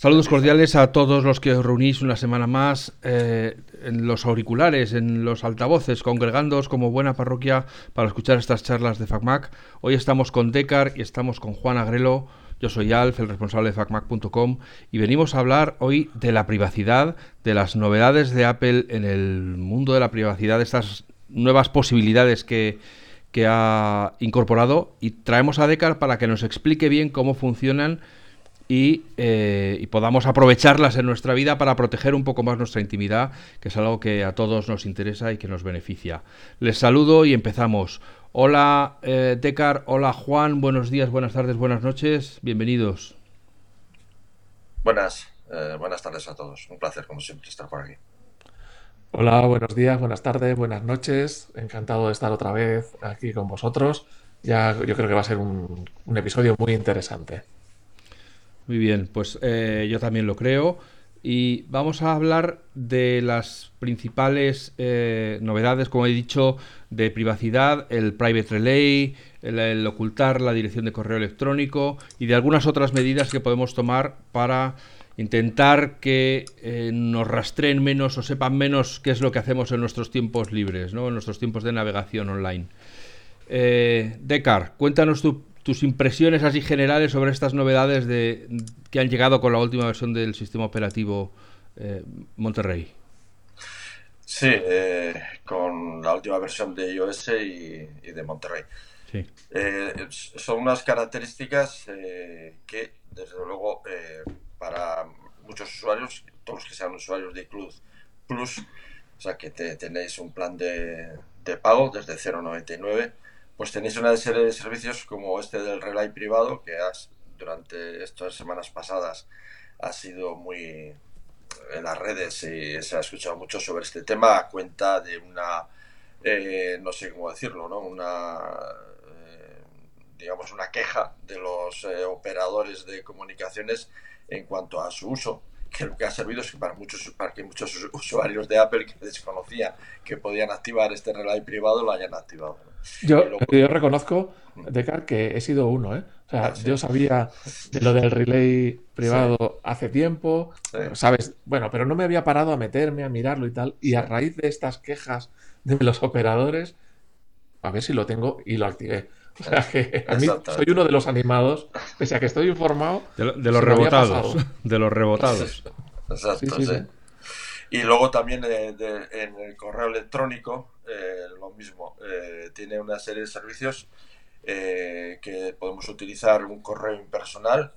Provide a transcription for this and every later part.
Saludos cordiales a todos los que os reunís una semana más eh, en los auriculares, en los altavoces, congregándoos como buena parroquia para escuchar estas charlas de FacMac. Hoy estamos con Decar y estamos con Juan Agrelo. Yo soy Alf, el responsable de FacMac.com, y venimos a hablar hoy de la privacidad, de las novedades de Apple en el mundo de la privacidad, de estas nuevas posibilidades que, que ha incorporado y traemos a Decar para que nos explique bien cómo funcionan eh, y, podamos aprovecharlas en nuestra vida para proteger un poco más nuestra intimidad, que es algo que a todos nos interesa y que nos beneficia. Les saludo y empezamos. Hola eh, Decar, hola Juan, buenos días, buenas tardes, buenas noches, bienvenidos. Buenas, eh, buenas tardes a todos, un placer como siempre estar por aquí. Hola, buenos días, buenas tardes, buenas noches. Encantado de estar otra vez aquí con vosotros. Ya yo creo que va a ser un, episodio muy interesante. Muy bien, pues eh, yo también lo creo. Y vamos a hablar de las principales eh, novedades, como he dicho, de privacidad, el private relay, el, ocultar la dirección de correo electrónico y de algunas otras medidas que podemos tomar para intentar que eh, nos rastreen menos o sepan menos qué es lo que hacemos en nuestros tiempos libres, ¿no? en nuestros tiempos de navegación online. Eh, Decar, cuéntanos tus impresiones así generales sobre estas novedades de, que han llegado con la última versión del sistema operativo eh, Monterrey. Sí, eh, con la última versión de iOS y, de Monterrey. Sí. son unas características que, desde luego, para muchos usuarios, todos los que sean usuarios de Club Plus, o sea que tenéis un plan de, pago desde 0,99, pues tenéis una serie de servicios como este del relay privado que has, durante estas semanas pasadas ha sido muy en las redes y se ha escuchado mucho sobre este tema a cuenta de una, eh, no sé cómo decirlo, ¿no? una eh, digamos una queja de los eh, operadores de comunicaciones en cuanto a su uso, que lo que ha servido es que para, muchos, para que muchos usuarios de Apple que desconocían que podían activar este relay privado lo hayan activado. Yo, yo reconozco, Decar, que he sido uno, ¿eh? O sea, ah, yo sabía de lo del relay privado hace tiempo, ¿sabes? Bueno, pero no me había parado a meterme, a mirarlo y tal. Y a raíz de estas quejas de los operadores, a ver si lo tengo y lo activé. O sea que a mí soy uno de los animados, pese a que estoy informado. De, los rebotados. De los rebotados. Exacto, sí, Y luego también eh, en el correo electrónico, eh, lo mismo. Eh, tiene una serie de servicios que podemos utilizar un correo impersonal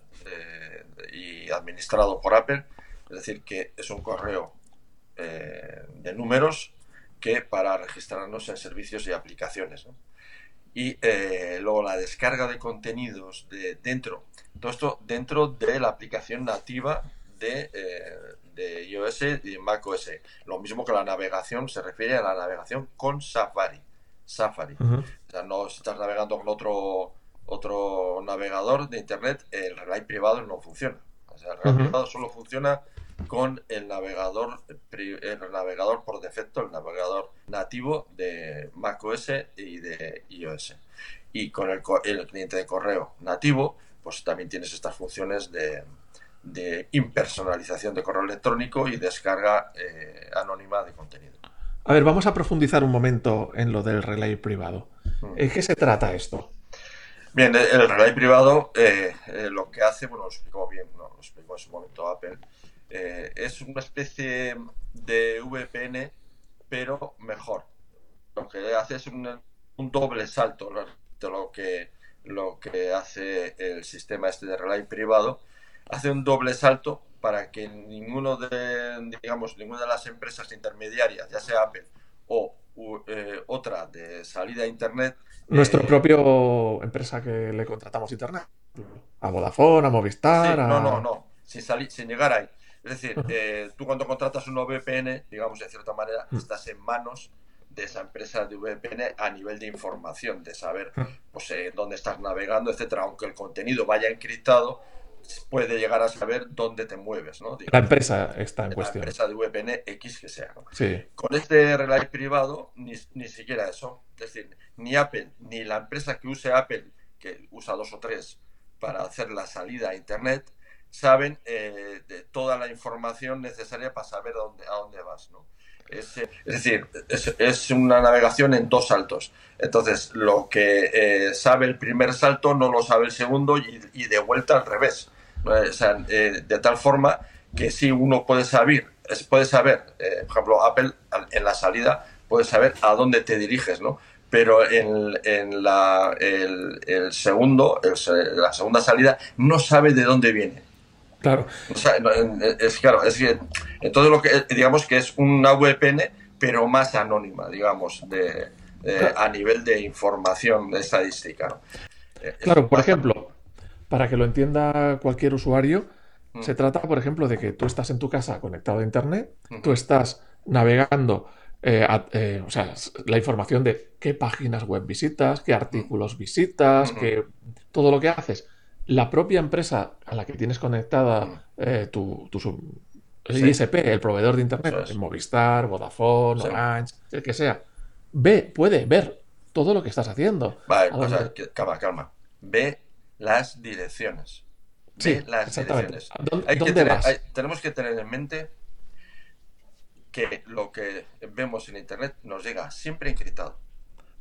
y administrado por Apple. Es decir, que es un correo de números que para registrarnos en servicios y aplicaciones. y eh, luego la descarga de contenidos de dentro, todo esto dentro de la aplicación nativa de, eh, de iOS y macOS. Lo mismo que la navegación se refiere a la navegación con Safari. Safari. O sea, no estás navegando con otro otro navegador de internet, el relay privado no funciona. O sea, el relay privado solo funciona con el navegador, el navegador por defecto, el navegador nativo de macOS y de iOS. Y con el, el cliente de correo nativo, pues también tienes estas funciones de, de impersonalización de correo electrónico y descarga eh, anónima de contenido. A ver, vamos a profundizar un momento en lo del relay privado. Mm. ¿En qué se trata esto? Bien, el relay privado eh, eh, lo que hace, bueno, lo explicó bien, lo explicó en su momento Apple, eh, es una especie de VPN, pero mejor. Lo que hace es un, doble salto de lo que, lo que hace el sistema este de relay privado. Hace un doble salto para que ninguno de, digamos, ninguna de las empresas intermediarias, ya sea Apple o eh, otra de salida a Internet. Nuestra eh, propia empresa que le contratamos Internet. A Vodafone, a Movistar. No, no, no. Sin, salir, sin llegar ahí. Es decir, eh, tú cuando contratas un VPN, digamos de cierta manera, mm. estás en manos de esa empresa de VPN a nivel de información, de saber mm. pues, eh, dónde estás navegando, etcétera. Aunque el contenido vaya encriptado, puede llegar a saber dónde te mueves, ¿no? la empresa está en cuestión. La empresa de VPN X que sea, Con este relay privado, ni, ni, siquiera eso. Es decir, ni Apple, ni la empresa que use Apple, que usa dos o tres para hacer la salida a Internet, saben eh, de toda la información necesaria para saber a dónde, a dónde vas, ¿no? Es, eh, decir, es, una navegación en dos saltos. Entonces, lo que eh, sabe el primer salto no lo sabe el segundo y, de vuelta al revés. De tal forma que si uno puede saber, puede saber, por ejemplo, Apple en la salida puede saber a dónde te diriges, ¿no? Pero en, en la, el, segundo, la segunda salida, no sabe de dónde viene. Claro. es claro, es que todo lo que, digamos que es una VPN, pero más anónima, digamos, de, a nivel de información de estadística. Eh, claro, por ejemplo, para que lo entienda cualquier usuario, mm. se trata, por ejemplo, de que tú estás en tu casa conectado a Internet, tú estás navegando, eh, eh, o sea, la información de qué páginas web visitas, qué artículos visitas, qué, todo lo que haces. La propia empresa a la que tienes conectada eh, tu, ISP, el proveedor de Internet, Movistar, Vodafone, Orange, el que sea, ve, puede ver todo lo que estás haciendo. Vale, calma, calma. Ve las direcciones. Ve las direcciones. tenemos que tener en mente que lo que vemos en Internet nos llega siempre encriptado.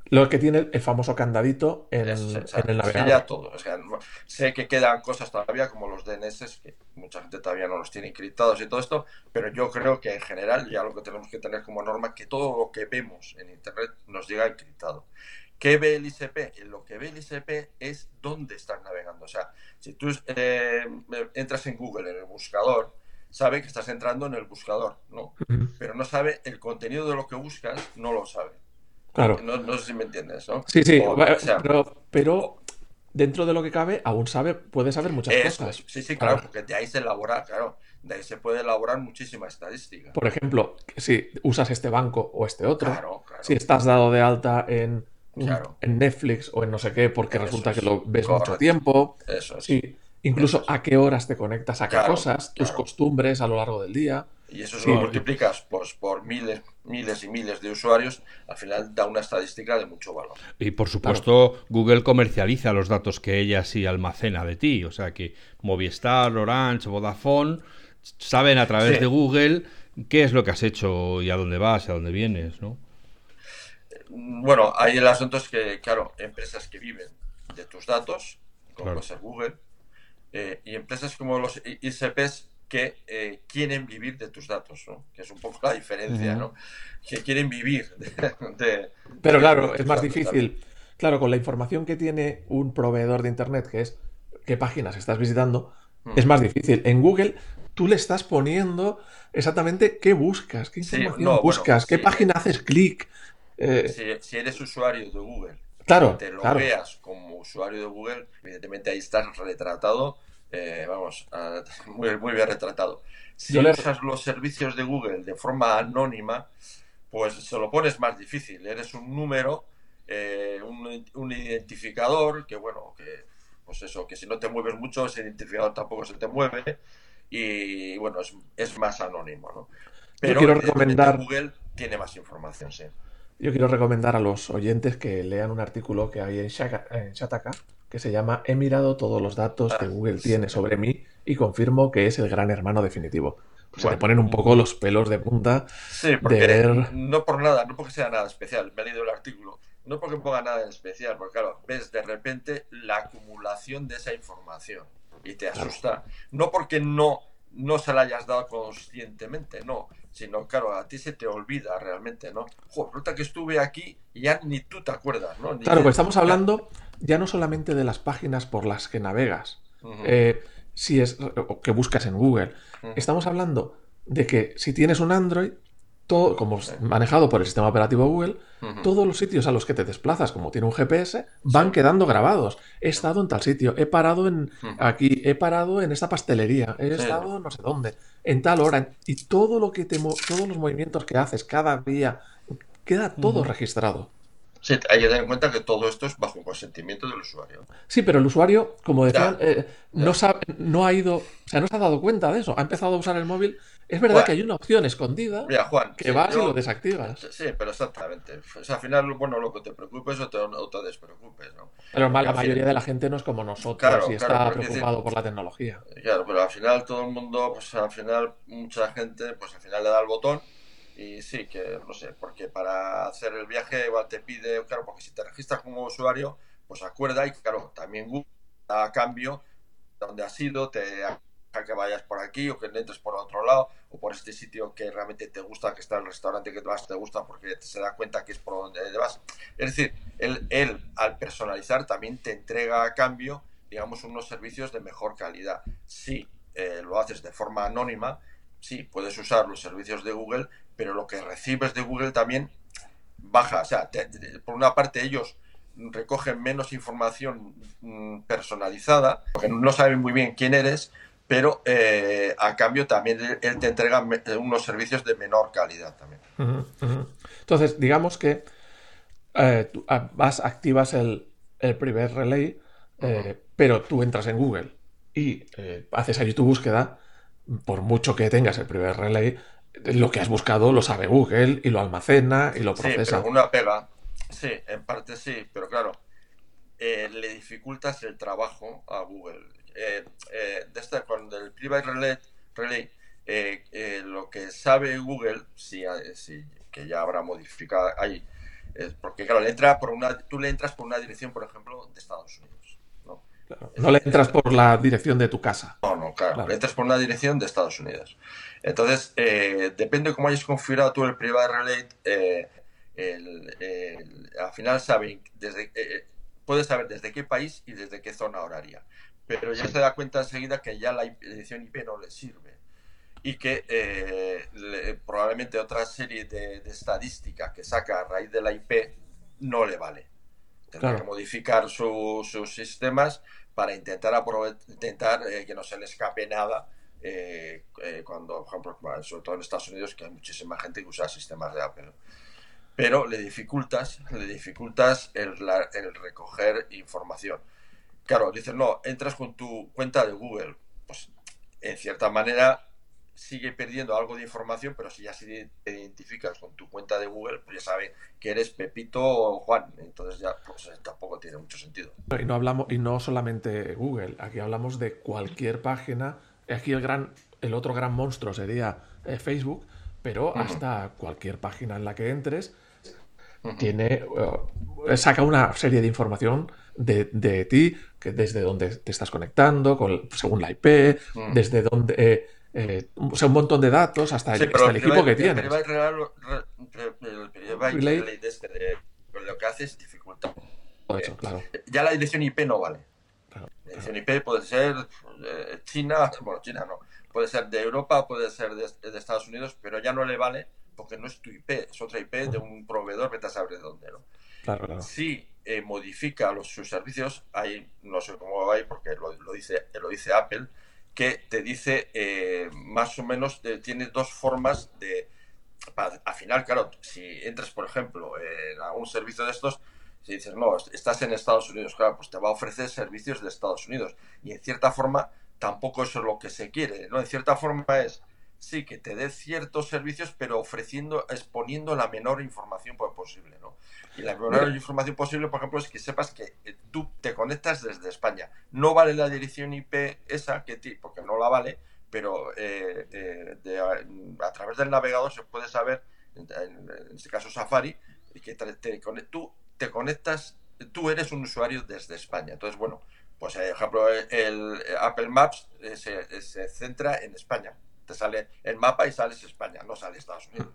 Lo que tiene el famoso candadito en, el navegador. todo. sé que quedan cosas todavía como los DNS, que mucha gente todavía no los tiene encriptados y todo esto, pero yo creo que en general ya lo que tenemos que tener como norma es que todo lo que vemos en Internet nos llega encriptado. ¿Qué ve el ICP? Lo que ve el ICP es dónde estás navegando. O sea, si tú eh, entras en Google, en el buscador, sabe que estás entrando en el buscador, ¿no? Pero no sabe el contenido de lo que buscas, no lo sabe. Claro. No, sé si me entiendes, ¿no? Sí, sí, pero, dentro de lo que cabe, aún sabe, puede saber muchas cosas. Sí, sí, claro, porque de ahí se elabora, claro, de ahí se puede elaborar muchísima estadística. Por ejemplo, si usas este banco o este otro, si estás dado de alta en, en Netflix o en no sé qué, porque resulta que lo ves mucho tiempo. Eso Sí, incluso a qué horas te conectas a qué cosas, tus costumbres a lo largo del día. Y eso si lo multiplicas pues, por miles, miles y miles de usuarios, al final da una estadística de mucho valor. Y por supuesto, Google comercializa los datos que ella sí almacena de ti. O sea que Movistar, Orange, Vodafone saben a través de Google qué es lo que has hecho y a dónde vas y a dónde vienes, ¿no? Bueno, hay el asunto es que, claro, empresas que viven de tus datos, como puede ser Google, eh, y empresas como los ICPs que eh, quieren vivir de tus datos, ¿no? Que es un poco la diferencia, ¿no? Que quieren vivir de... Pero claro, es más difícil. Claro, con la información que tiene un proveedor de Internet, que es qué páginas estás visitando, hmm. es más difícil. En Google tú le estás poniendo exactamente qué buscas, qué información buscas, qué página haces clic. Eh, si, eres usuario de Google, claro, te lo veas como usuario de Google, evidentemente ahí estás retratado eh, vamos, muy, muy, bien retratado. Si usas los servicios de Google de forma anónima, pues se lo pones más difícil. Eres un número, eh, un, identificador, que bueno, que pues eso, que si no te mueves mucho, ese identificador tampoco se te mueve. Y bueno, es, es más anónimo, ¿no? Pero quiero recomendar... Google tiene más información, sí. Yo quiero recomendar a los oyentes que lean un artículo que hay en, Shataka que se llama He mirado todos los datos que ah, Google tiene sobre mí y confirmo que es el gran hermano definitivo. Pues se te ponen un poco los pelos de punta sí, porque no por nada, no porque sea nada especial, me he leído el artículo, no porque ponga nada en especial, porque claro, ves de repente la acumulación de esa información y te asusta. No porque no, no se la hayas dado conscientemente, no, sino claro, a ti se te olvida realmente, ¿no? Joder, resulta que estuve aquí y ya ni tú te acuerdas, ¿no? claro, pues estamos hablando ya no solamente de las páginas por las que navegas, eh, si es o que buscas en Google. Estamos hablando de que si tienes un Android, todo, como manejado por el sistema operativo Google, todos los sitios a los que te desplazas, como tiene un GPS, van quedando grabados. He estado en tal sitio, he parado en aquí, he parado en esta pastelería, he estado no sé dónde, en tal hora, y todo lo que te todos los movimientos que haces cada día, queda todo registrado. Sí, hay que tener en cuenta que todo esto es bajo consentimiento del usuario. Sí, pero el usuario, como decían, eh, no, sabe, no ha ido, o sea, no se ha dado cuenta de eso. Ha empezado a usar el móvil. Es verdad que hay una opción escondida que vas y lo desactivas. Sí, pero exactamente. O sea, al final, bueno, lo que te preocupes o te, despreocupes, ¿no? Pero la mayoría de la gente no es como nosotros y está preocupado por la tecnología. Claro, pero al final todo el mundo, pues al final mucha gente, pues al final le da el botón y sí, que no sé, porque para hacer el viaje igual te pide, claro, porque si te registras como usuario, pues acuerda y claro, también Google a cambio donde has ido, te que vayas por aquí o que entres por otro lado o por este sitio que realmente te gusta, que está el restaurante que vas te gusta porque se da cuenta que es por donde vas. Es decir, él, él al personalizar también te entrega a cambio, digamos, unos servicios de mejor calidad. Si eh, lo haces de forma anónima, sí, puedes usar los servicios de Google, pero lo que recibes de Google también baja. O sea, por una parte ellos recogen menos información mm, personalizada, porque no saben muy bien quién eres, pero eh, a cambio también él te entrega unos servicios de menor calidad también. Entonces, digamos que eh, tú ah, vas, activas el, primer relay, eh, pero tú entras en Google y haces allí tu búsqueda, por mucho que tengas el primer relay, lo que has buscado lo sabe Google y lo almacena y lo procesa. Sí, pero una pega. Sí, en parte sí, pero claro, eh, le dificultas el trabajo a Google. Eh, eh, desde cuando el Private Relay, relay lo que sabe Google, si, si, que ya habrá modificado ahí, porque claro, le entra por una, tú le entras por una dirección, por ejemplo, de Estados Unidos. No, no le entras por la dirección de tu casa. No, no, claro, le entras por una dirección de Estados Unidos. Entonces, eh, depende de cómo hayas configurado tú el Private Relay, eh, al final saben desde, eh, puedes saber desde qué país y desde qué zona horaria. Pero ya se da cuenta enseguida que ya la edición IP no le sirve y que probablemente otra serie de, estadísticas que saca a raíz de la IP no le vale. Tendrá que modificar sus sistemas para intentar, intentar que no se le escape nada eh, eh, cuando, por ejemplo, sobre todo en Estados Unidos, que hay muchísima gente que usa sistemas de Apple. Pero le dificultas, le dificultas el, el recoger información. Claro, dicen, no, entras con tu cuenta de Google. Pues en cierta manera sigue perdiendo algo de información, pero si ya te identificas con tu cuenta de Google, pues ya sabe que eres Pepito o Juan. Entonces ya pues, tampoco tiene mucho sentido. Y no hablamos, y no solamente Google, aquí hablamos de cualquier página Aquí el, gran, el otro gran monstruo sería eh, Facebook, pero hasta cualquier página en la que entres tiene eh, saca una serie de información de, ti, que desde dónde te estás conectando, con, según la IP, desde dónde... Eh, o sea, un montón de datos hasta, el, equipo que tienes. lo que hace es claro. Ya la dirección IP no vale. La dirección IP puede ser eh, China, bueno, China no, puede ser de Europa, puede ser de, Estados Unidos, pero ya no le vale porque no es tu IP, es otra IP de un proveedor, vete a saber de dónde, ¿no? Si eh, modifica los, sus servicios, ahí no sé cómo va ahí porque lo, dice, lo dice Apple, que te dice eh, más o menos, tiene dos formas de... al final, claro, si entras, por ejemplo, en algún servicio de estos, si dices, no, estás en Estados Unidos, claro, pues te va a ofrecer servicios de Estados Unidos. Y en cierta forma, tampoco eso es lo que se quiere, ¿no? En cierta forma es, sí, que te dé ciertos servicios, pero ofreciendo, exponiendo la menor información posible, ¿no? Y la menor información posible, por ejemplo, es que sepas que eh, tú te conectas desde España. No vale la dirección IP esa, que ti, porque no la vale, pero eh, eh, a, través del navegador se puede saber, en, este caso Safari, que te, te, tú te conectas, tú eres un usuario desde España. Entonces, bueno, pues por ejemplo, el Apple Maps eh, se, centra en España. Te sale el mapa y sales España, no sale Estados Unidos.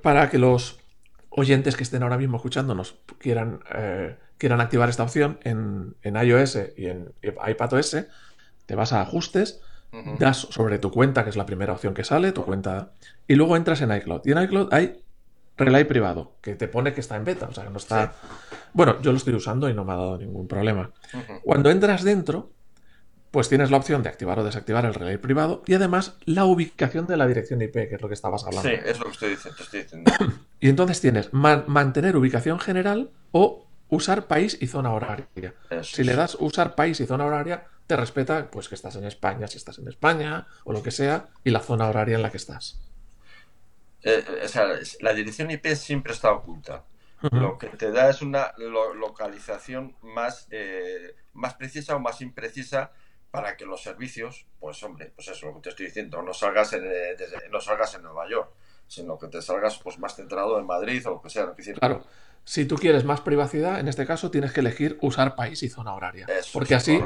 Para que los oyentes que estén ahora mismo escuchándonos quieran, eh, quieran activar esta opción en, iOS y en iPadOS, te vas a ajustes, das sobre tu cuenta, que es la primera opción que sale, tu cuenta, y luego entras en iCloud. Y en iCloud hay relay privado, que te pone que está en beta, o sea, que no está... Bueno, yo lo estoy usando y no me ha dado ningún problema. Cuando entras dentro, pues tienes la opción de activar o desactivar el relay privado y además la ubicación de la dirección IP, que es lo que estabas hablando. Sí, es lo que estoy diciendo. Y entonces tienes mantener ubicación general o usar país y zona horaria. si le das usar país y zona horaria, te respeta pues que estás en España, si estás en España o lo que sea, y la zona horaria en la que estás. Eh, o sea, la dirección IP siempre está oculta. Lo que te da es una localización más, eh, más precisa o más imprecisa para que los servicios, pues hombre, pues eso lo que te estoy diciendo, no salgas en, eh, no salgas en Nueva York, sino que te salgas pues más centrado en Madrid o lo que sea. claro. Si tú quieres más privacidad, en este caso tienes que elegir usar país y zona horaria. porque así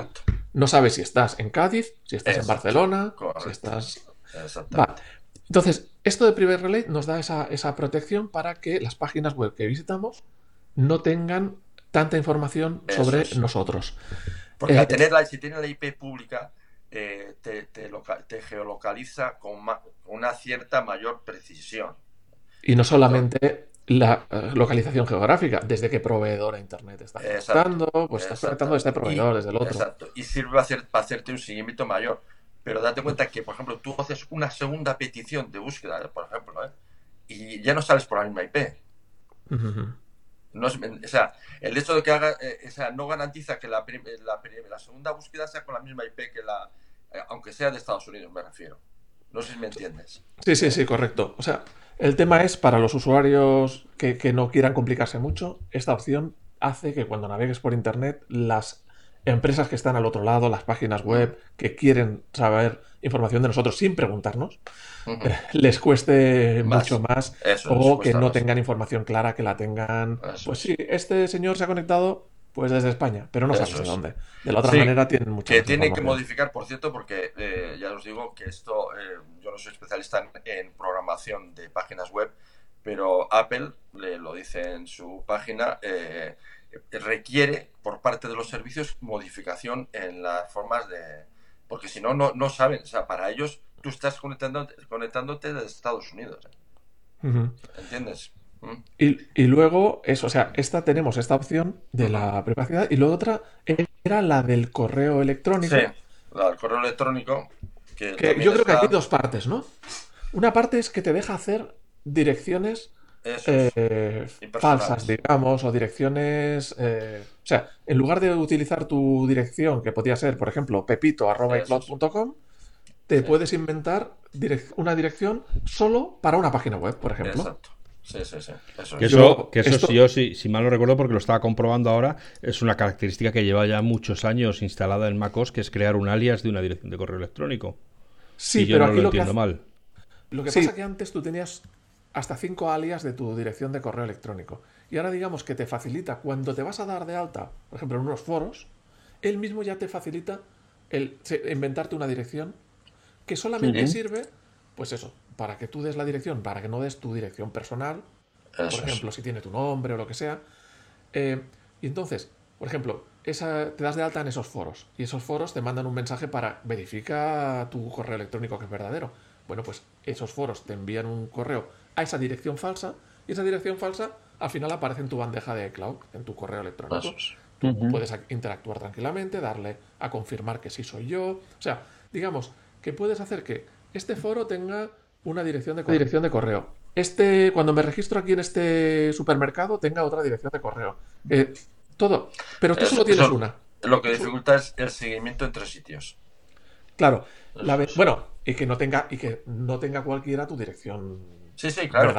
no sabes si estás en Cádiz, si estás en Barcelona, si estás... Entonces, esto de Private Relay nos da esa, protección para que las páginas web que visitamos no tengan tanta información sobre nosotros. Porque al tener la, si tienes la IP pública, eh, te, geolocaliza con una cierta mayor precisión. Y no solamente la eh, localización geográfica, desde qué proveedor de internet estás conectando, pues estás conectando desde este proveedor, desde el otro. Exacto, y sirve para, hacer, para hacerte un seguimiento mayor. Pero date cuenta que, por ejemplo, tú haces una segunda petición de búsqueda, por ejemplo, ¿eh? y ya no sales por la misma IP. No o sea, el hecho de que haga, eh, o sea, no garantiza que la, la, la, segunda búsqueda sea con la misma IP que la, aunque sea de Estados Unidos, me refiero. No sé si me entiendes. Sí, sí, sí, correcto. O sea, el tema es para los usuarios que, no quieran complicarse mucho, esta opción hace que cuando navegues por Internet las empresas que están al otro lado, las páginas web que quieren saber información de nosotros sin preguntarnos, eh, les cueste mucho más o que no tengan información clara, que la tengan. pues sí, este señor se ha conectado pues desde España, pero no sabes de dónde. De la otra manera tienen mucho Que tienen que modificar, por cierto, porque eh, ya os digo que esto, eh, yo no soy especialista en, programación de páginas web, pero Apple, le lo dice en su página, eh, requiere por parte de los servicios modificación en las formas de... Porque si no, no saben. O sea, para ellos tú estás conectándote, conectándote desde Estados Unidos. ¿Entiendes? Y, luego, eso, o sea, esta tenemos esta opción de la privacidad y luego otra era la del correo electrónico. Sí, la del correo electrónico. Que, yo creo que aquí hay dos partes, ¿no? Una parte es que te deja hacer direcciones eh, falsas, digamos, o direcciones. Eh, o sea, en lugar de utilizar tu dirección, que podría ser, por ejemplo, pepito.icloud.com, te puedes inventar una dirección solo para una página web, por ejemplo. Exacto. Sí, sí, sí. Eso, que eso, que eso yo, si, si, mal no recuerdo, porque lo estaba comprobando ahora, es una característica que lleva ya muchos años instalada en MacOS, que es crear un alias de una dirección de correo electrónico. Sí, pero aquí lo, entiendo mal. Lo que pasa es que antes tú tenías hasta cinco alias de tu dirección de correo electrónico. Y ahora digamos que te facilita, cuando te vas a dar de alta, por ejemplo, en unos foros, él mismo ya te facilita el inventarte una dirección que solamente sirve, pues eso, para que tú des la dirección, para que no des tu dirección personal, por ejemplo, si tiene tu nombre o lo que sea. Eh, y entonces, por ejemplo, esa, te das de alta en esos foros y esos foros te mandan un mensaje para verificar tu correo electrónico que es verdadero. Bueno, pues esos foros te envían un correo a esa dirección falsa y esa dirección falsa al final aparece en tu bandeja de cloud, en tu correo electrónico. Tú puedes interactuar tranquilamente, darle a confirmar que sí soy yo. O sea, digamos que puedes hacer que este foro tenga una dirección de correo. Dirección de correo. Este, cuando me registro aquí en este supermercado, tenga otra dirección de correo. Eh, todo. Pero tú solo tienes una. Lo que dificulta es el seguimiento entre sitios. Claro. bueno, y que no tenga, y que no tenga cualquiera tu dirección. Sí, sí, claro.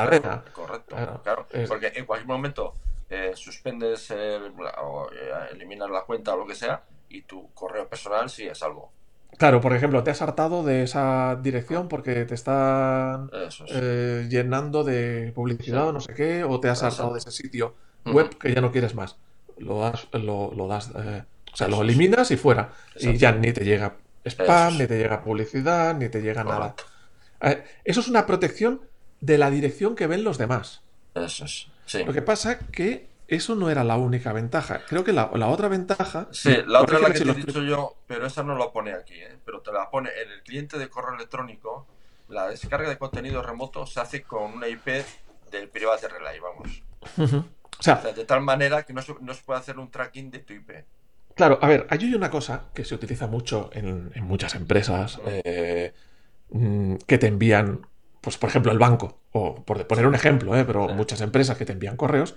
correcto. Claro, Porque en cualquier momento eh, suspendes eh, o eliminas la cuenta o lo que sea, y tu correo personal sí es algo. Claro, por ejemplo, te has hartado de esa dirección porque te están eh, llenando de publicidad o no sé qué, o te has hartado de ese sitio web que ya no quieres más. Lo, das, lo, das, eh, o sea, lo eliminas y fuera. Y ya ni te llega spam, ni te llega publicidad, ni te llega nada. Eh, eso es una protección de la dirección que ven los demás. Eso es. Lo que pasa que eso no era la única ventaja. Creo que la, otra ventaja. Sí, la otra es la que te he dicho yo, pero esa no la pone aquí, ¿eh? pero te la pone en el cliente de correo electrónico. La descarga de contenido remoto se hace con una IP del Private Relay, vamos. o, sea, de tal manera que no se, puede hacer un tracking de tu IP. Claro, a ver, hay una cosa que se utiliza mucho en, muchas empresas eh, mm, que te envían pues por ejemplo el banco, o por poner un ejemplo, ¿eh? pero muchas empresas que te envían correos,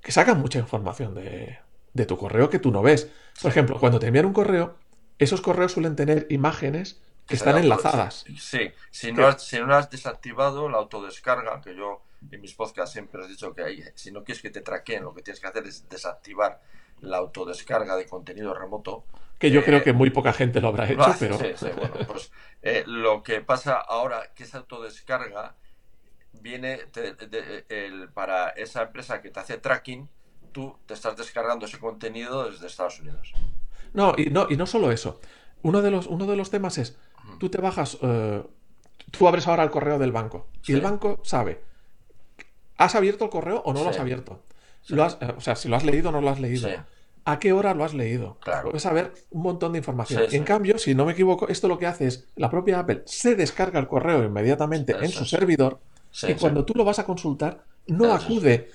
que sacan mucha información de, de tu correo que tú no ves. Por ejemplo, cuando te envían un correo, esos correos suelen tener imágenes que están enlazadas. Sí, si no, has, si no has desactivado la autodescarga, que yo en mis podcasts siempre he dicho que si no quieres que te traqueen, lo que tienes que hacer es desactivar la autodescarga de contenido remoto. Que yo creo eh, que muy poca gente lo habrá hecho, pero... Sí, sí, bueno, pues eh, lo que pasa ahora, que esa autodescarga viene para esa empresa que te hace tracking, tú te estás descargando ese contenido desde Estados Unidos. No, y no, y no solo eso. Uno de los, uno de los temas es, tú te bajas, eh, tú abres ahora el correo del banco y el banco sabe, ¿has abierto el correo o no lo has abierto? Lo has, eh, o sea, si lo has leído o no lo has leído. ¿A qué hora lo has leído? Claro. Puedes saber un montón de información. en cambio, si no me equivoco, esto lo que hace es, la propia Apple se descarga el correo inmediatamente en su servidor y cuando tú lo vas a consultar, no acude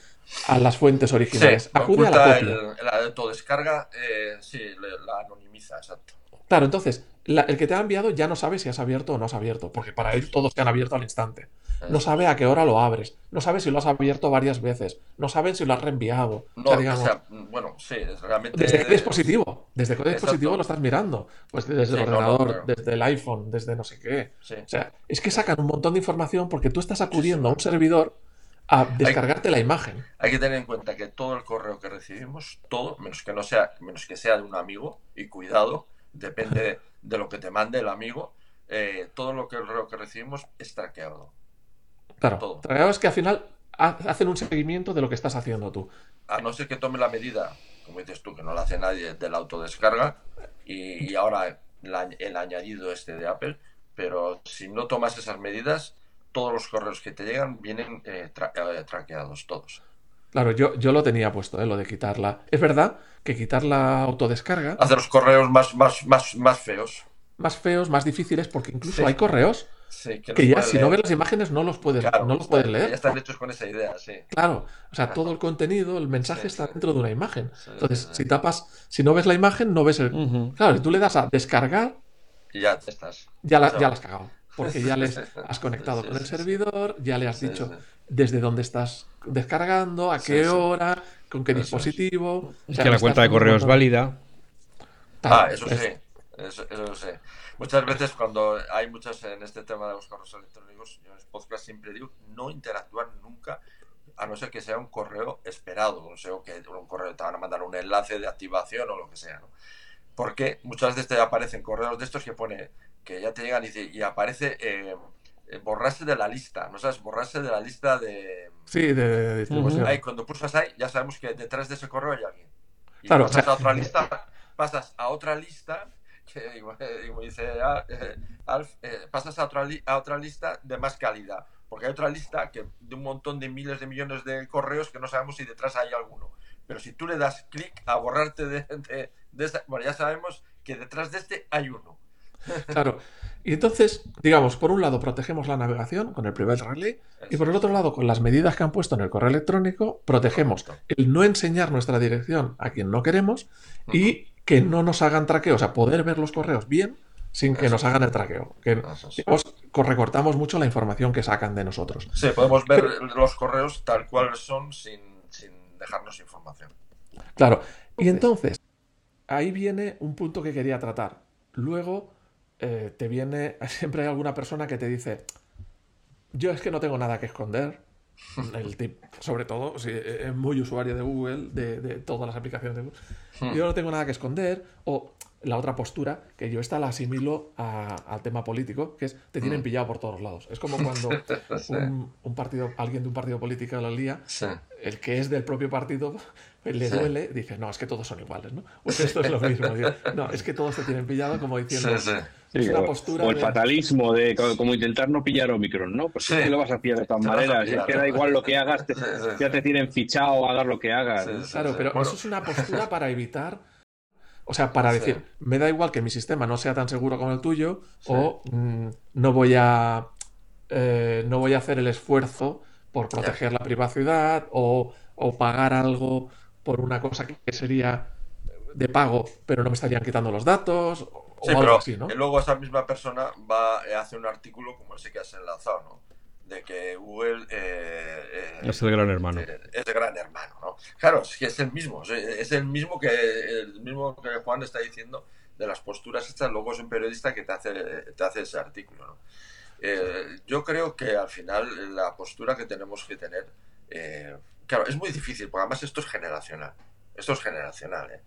a las fuentes originales. Acude a la copia. la autodescarga, eh, sí, la anonimiza, exacto. Claro, entonces, el que te ha enviado ya no sabe si has abierto o no has abierto, porque para él todos te han abierto al instante. No sabe a qué hora lo abres, no sabe si lo has abierto varias veces, no saben si lo has reenviado. No, o sea, bueno, sí, realmente. ¿Desde qué dispositivo? ¿Desde qué dispositivo lo estás mirando? Pues desde el ordenador, desde el iPhone, desde no sé qué. O sea, es que sacan un montón de información porque tú estás acudiendo a un servidor a descargarte la imagen. Hay que tener en cuenta que todo el correo que recibimos, todo, menos que no sea, menos que sea de un amigo, y cuidado, depende de lo que te mande el amigo, eh, todo lo que, lo que recibimos es traqueado. Claro, todo. es que al final hacen un seguimiento de lo que estás haciendo tú. A no ser que tome la medida, como dices tú, que no la hace nadie, de la autodescarga, y, ahora el añadido este de Apple, pero si no tomas esas medidas, todos los correos que te llegan vienen eh, eh, traqueados, todos. Claro, yo, yo lo tenía puesto, ¿eh? lo de quitarla. Es verdad que quitar la autodescarga. Hace los correos más, más, más, más feos. Más feos, más difíciles, porque incluso hay correos que, ya si no ves las imágenes no los puedes, no los puedes leer. Ya están hechos con esa idea, sí. Claro, o sea, todo el contenido, el mensaje está dentro de una imagen. Entonces, si tapas, si no ves la imagen, no ves el. Claro, si tú le das a descargar. Y ya estás. Ya la, ya la has cagado. Porque ya les has conectado con el servidor, ya le has dicho desde dónde estás descargando, a qué hora, con qué dispositivo. Es que la cuenta de correo es válida. Ah, eso sí, eso, eso sé. Muchas veces cuando hay muchas en este tema de los correos electrónicos, yo en el podcast siempre digo no interactuar nunca a no ser que sea un correo esperado, o sea, que un correo te van a mandar un enlace de activación o lo que sea, ¿no? Porque muchas veces te aparecen correos de estos que pone que ya te llegan y, y aparece eh, borrarse de la lista, ¿no sabes? Borrarse de la lista de... Sí, de, distribución. ahí, cuando pulsas ahí, ya sabemos que detrás de ese correo hay alguien. Y claro, pasas a otra lista, pasas a otra lista, que como dice eh, Alf, eh, pasas a otra, a otra lista de más calidad. Porque hay otra lista que de un montón de miles de millones de correos que no sabemos si detrás hay alguno. Pero si tú le das clic a borrarte de, de, de esta, bueno, ya sabemos que detrás de este hay uno. Claro. Y entonces, digamos, por un lado protegemos la navegación con el Private Relay y por el otro lado, con las medidas que han puesto en el correo electrónico, protegemos el no enseñar nuestra dirección a quien no queremos y que no nos hagan traqueo, o sea, poder ver los correos bien sin que nos hagan el traqueo. Que recortamos mucho la información que sacan de nosotros. Sí, podemos ver los correos tal cual son sin, sin dejarnos información. Claro. Y entonces, ahí viene un punto que quería tratar. Luego eh, te viene, siempre hay alguna persona que te dice, yo es que no tengo nada que esconder. El tip, sobre todo, si es muy usuario de Google, de, todas las aplicaciones de Google. Hmm. Yo no tengo nada que esconder. O la otra postura, que yo esta la asimilo al tema político, que es te tienen hmm. pillado por todos lados. Es como cuando un, partido, alguien de un partido político lo lía, el que es del propio partido le duele, dice, no, es que todos son iguales, ¿no? Pues esto es lo mismo. no, es que todos te tienen pillado como diciendo... es una postura o el fatalismo de como intentar no pillar Omicron, ¿no? Pues sí. lo vas a pillar de todas maneras. Es que da igual lo que hagas, ya te tienen fichado, hagas lo que hagas. claro, pero eso es una postura para evitar o sea, para decir, me da igual que mi sistema no sea tan seguro como el tuyo, o mm, no voy a eh, no voy a hacer el esfuerzo por proteger la privacidad, o, o, pagar algo por una cosa que sería de pago, pero no me estarían quitando los datos, o algo así, ¿no? luego esa misma persona va a hacer un artículo como ese que has enlazado, ¿no? de que Google eh, es el gran hermano. es el gran hermano, ¿no? Claro, es que es el mismo, es el mismo que el mismo que Juan está diciendo de las posturas estas, luego es un periodista que te hace, te hace ese artículo, ¿no? yo creo que al final la postura que tenemos que tener, claro, es muy difícil, porque además esto es generacional. Esto es generacional. ¿eh?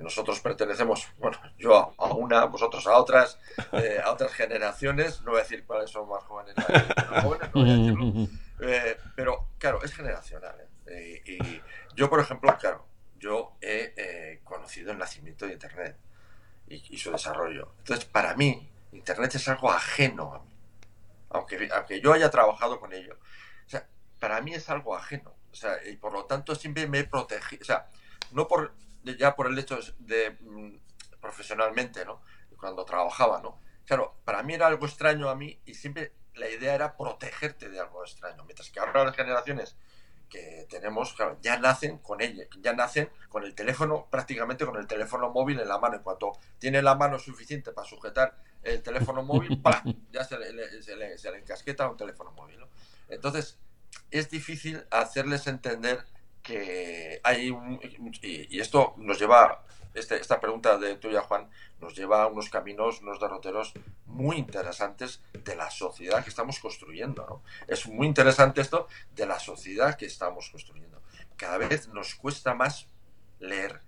Nosotros pertenecemos, bueno, yo a una, vosotros a otras, eh, a otras generaciones. No voy a decir cuáles son más jóvenes, jóvenes no voy a decirlo. Eh, pero claro, es generacional. Y, yo, por ejemplo, claro, yo he conocido el nacimiento de Internet y, su desarrollo. Entonces, para mí, Internet es algo ajeno a mí. Aunque, aunque yo haya trabajado con ello. O sea, para mí es algo ajeno. O sea, y por lo tanto siempre me he protegido. O sea, no por ya por el hecho de mm, profesionalmente, ¿no? Cuando trabajaba, ¿no? Claro, para mí era algo extraño a mí y siempre la idea era protegerte de algo extraño, mientras que ahora las generaciones que tenemos, claro, ya nacen con ella, ya nacen con el teléfono, prácticamente con el teléfono móvil en la mano. En cuanto tiene la mano suficiente para sujetar el teléfono móvil, ya se le, se, le, se le, encasqueta un teléfono móvil. ¿no? Entonces, es difícil hacerles entender que hay y, esto nos lleva, este, esta pregunta de tuya, Juan, nos lleva a unos caminos, unos derroteros muy interesantes de la sociedad que estamos construyendo. Es muy interesante esto de la sociedad que estamos construyendo. Cada vez nos cuesta más leer,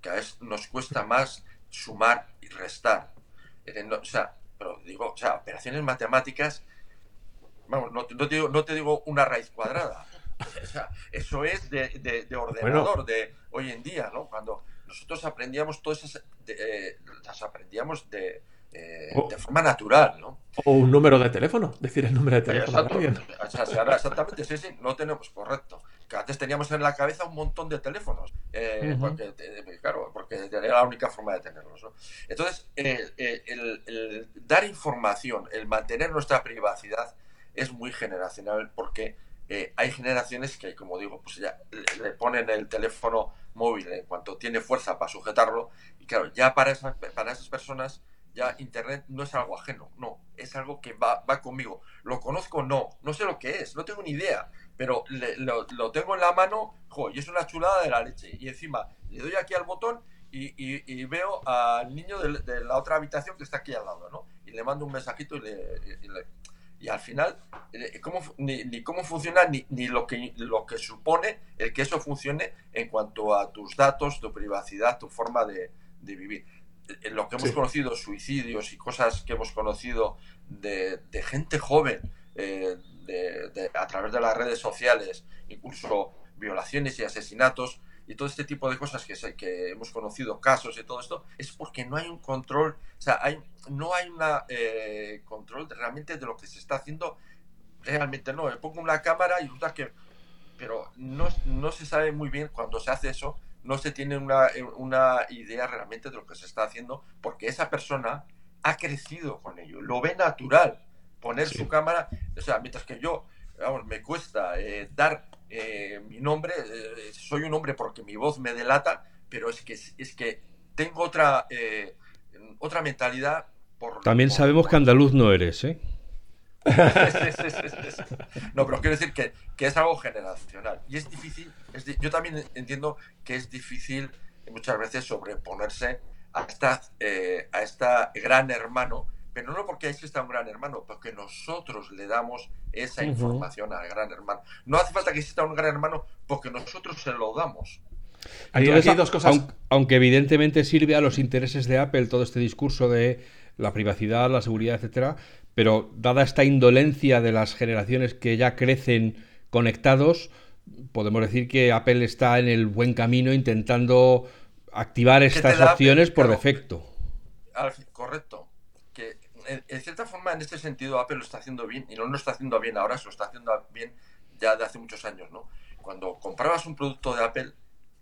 cada vez nos cuesta más sumar y restar. Eh, o sea, operaciones matemáticas, vamos, no, no, te digo, no te digo una raíz cuadrada, eso es de, ordenador de hoy en día, ¿no? Cuando nosotros aprendíamos todas esas, eh, las aprendíamos de, eh, de forma natural, ¿no? O un número de teléfono, decir el número de teléfono. exactamente, sí, sí, no tenemos, correcto. Que antes teníamos en la cabeza un montón de teléfonos, eh, porque, claro, porque era la única forma de tenerlos. ¿no? Entonces, el, dar información, el mantener nuestra privacidad es muy generacional porque eh, hay generaciones que, como digo, pues ya le, ponen el teléfono móvil en cuanto tiene fuerza para sujetarlo. Y claro, ya para, para esas personas, ya Internet no es algo ajeno, no, es algo que va, va conmigo. ¿Lo conozco? No, no sé lo que es, no tengo ni idea, pero lo, tengo en la mano y es una chulada de la leche. Y encima le doy aquí al botón y, y, veo al niño de, la otra habitación que está aquí al lado, ¿no? Y le mando un mensajito y le al final eh, cómo, ni, cómo funciona ni, ni, lo, que, lo que supone el que eso funcione en cuanto a tus datos, tu privacidad, tu forma de, de vivir. En lo que hemos conocido, suicidios y cosas que hemos conocido de, de gente joven eh, de, a través de las redes sociales, incluso violaciones y asesinatos, y todo este tipo de cosas que, que hemos conocido, casos y todo esto, es porque no hay un control, o sea, hay, no hay un eh, control realmente de lo que se está haciendo realmente no. Le pongo una cámara y resulta que, pero no, no se sabe muy bien cuando se hace eso, no se tiene una, una idea realmente de lo que se está haciendo, porque esa persona ha crecido con ello, lo ve natural poner su cámara, o sea, mientras que yo, vamos, me cuesta eh, dar eh, mi nombre, eh, soy un hombre porque mi voz me delata, pero es que, es que tengo otra, eh, otra mentalidad. Por, También sabemos que andaluz no eres, ¿eh? no, pero quiero decir que, que, es algo generacional. Y es difícil, yo también entiendo que es difícil muchas veces sobreponerse a esta, a esta gran hermano pero no porque exista un gran hermano, porque nosotros le damos esa información al gran hermano. No hace falta que exista un gran hermano porque nosotros se lo damos. hay dos cosas. Aunque, evidentemente sirve a los intereses de Apple todo este discurso de la privacidad, la seguridad, etcétera, pero dada esta indolencia de las generaciones que ya crecen conectados, podemos decir que Apple está en el buen camino intentando activar estas opciones por defecto. Correcto en, cierta forma, en este sentido, Apple lo está haciendo bien, y no lo está haciendo bien ahora, se lo está haciendo bien ya de hace muchos años, ¿no? Cuando comprabas un producto de Apple,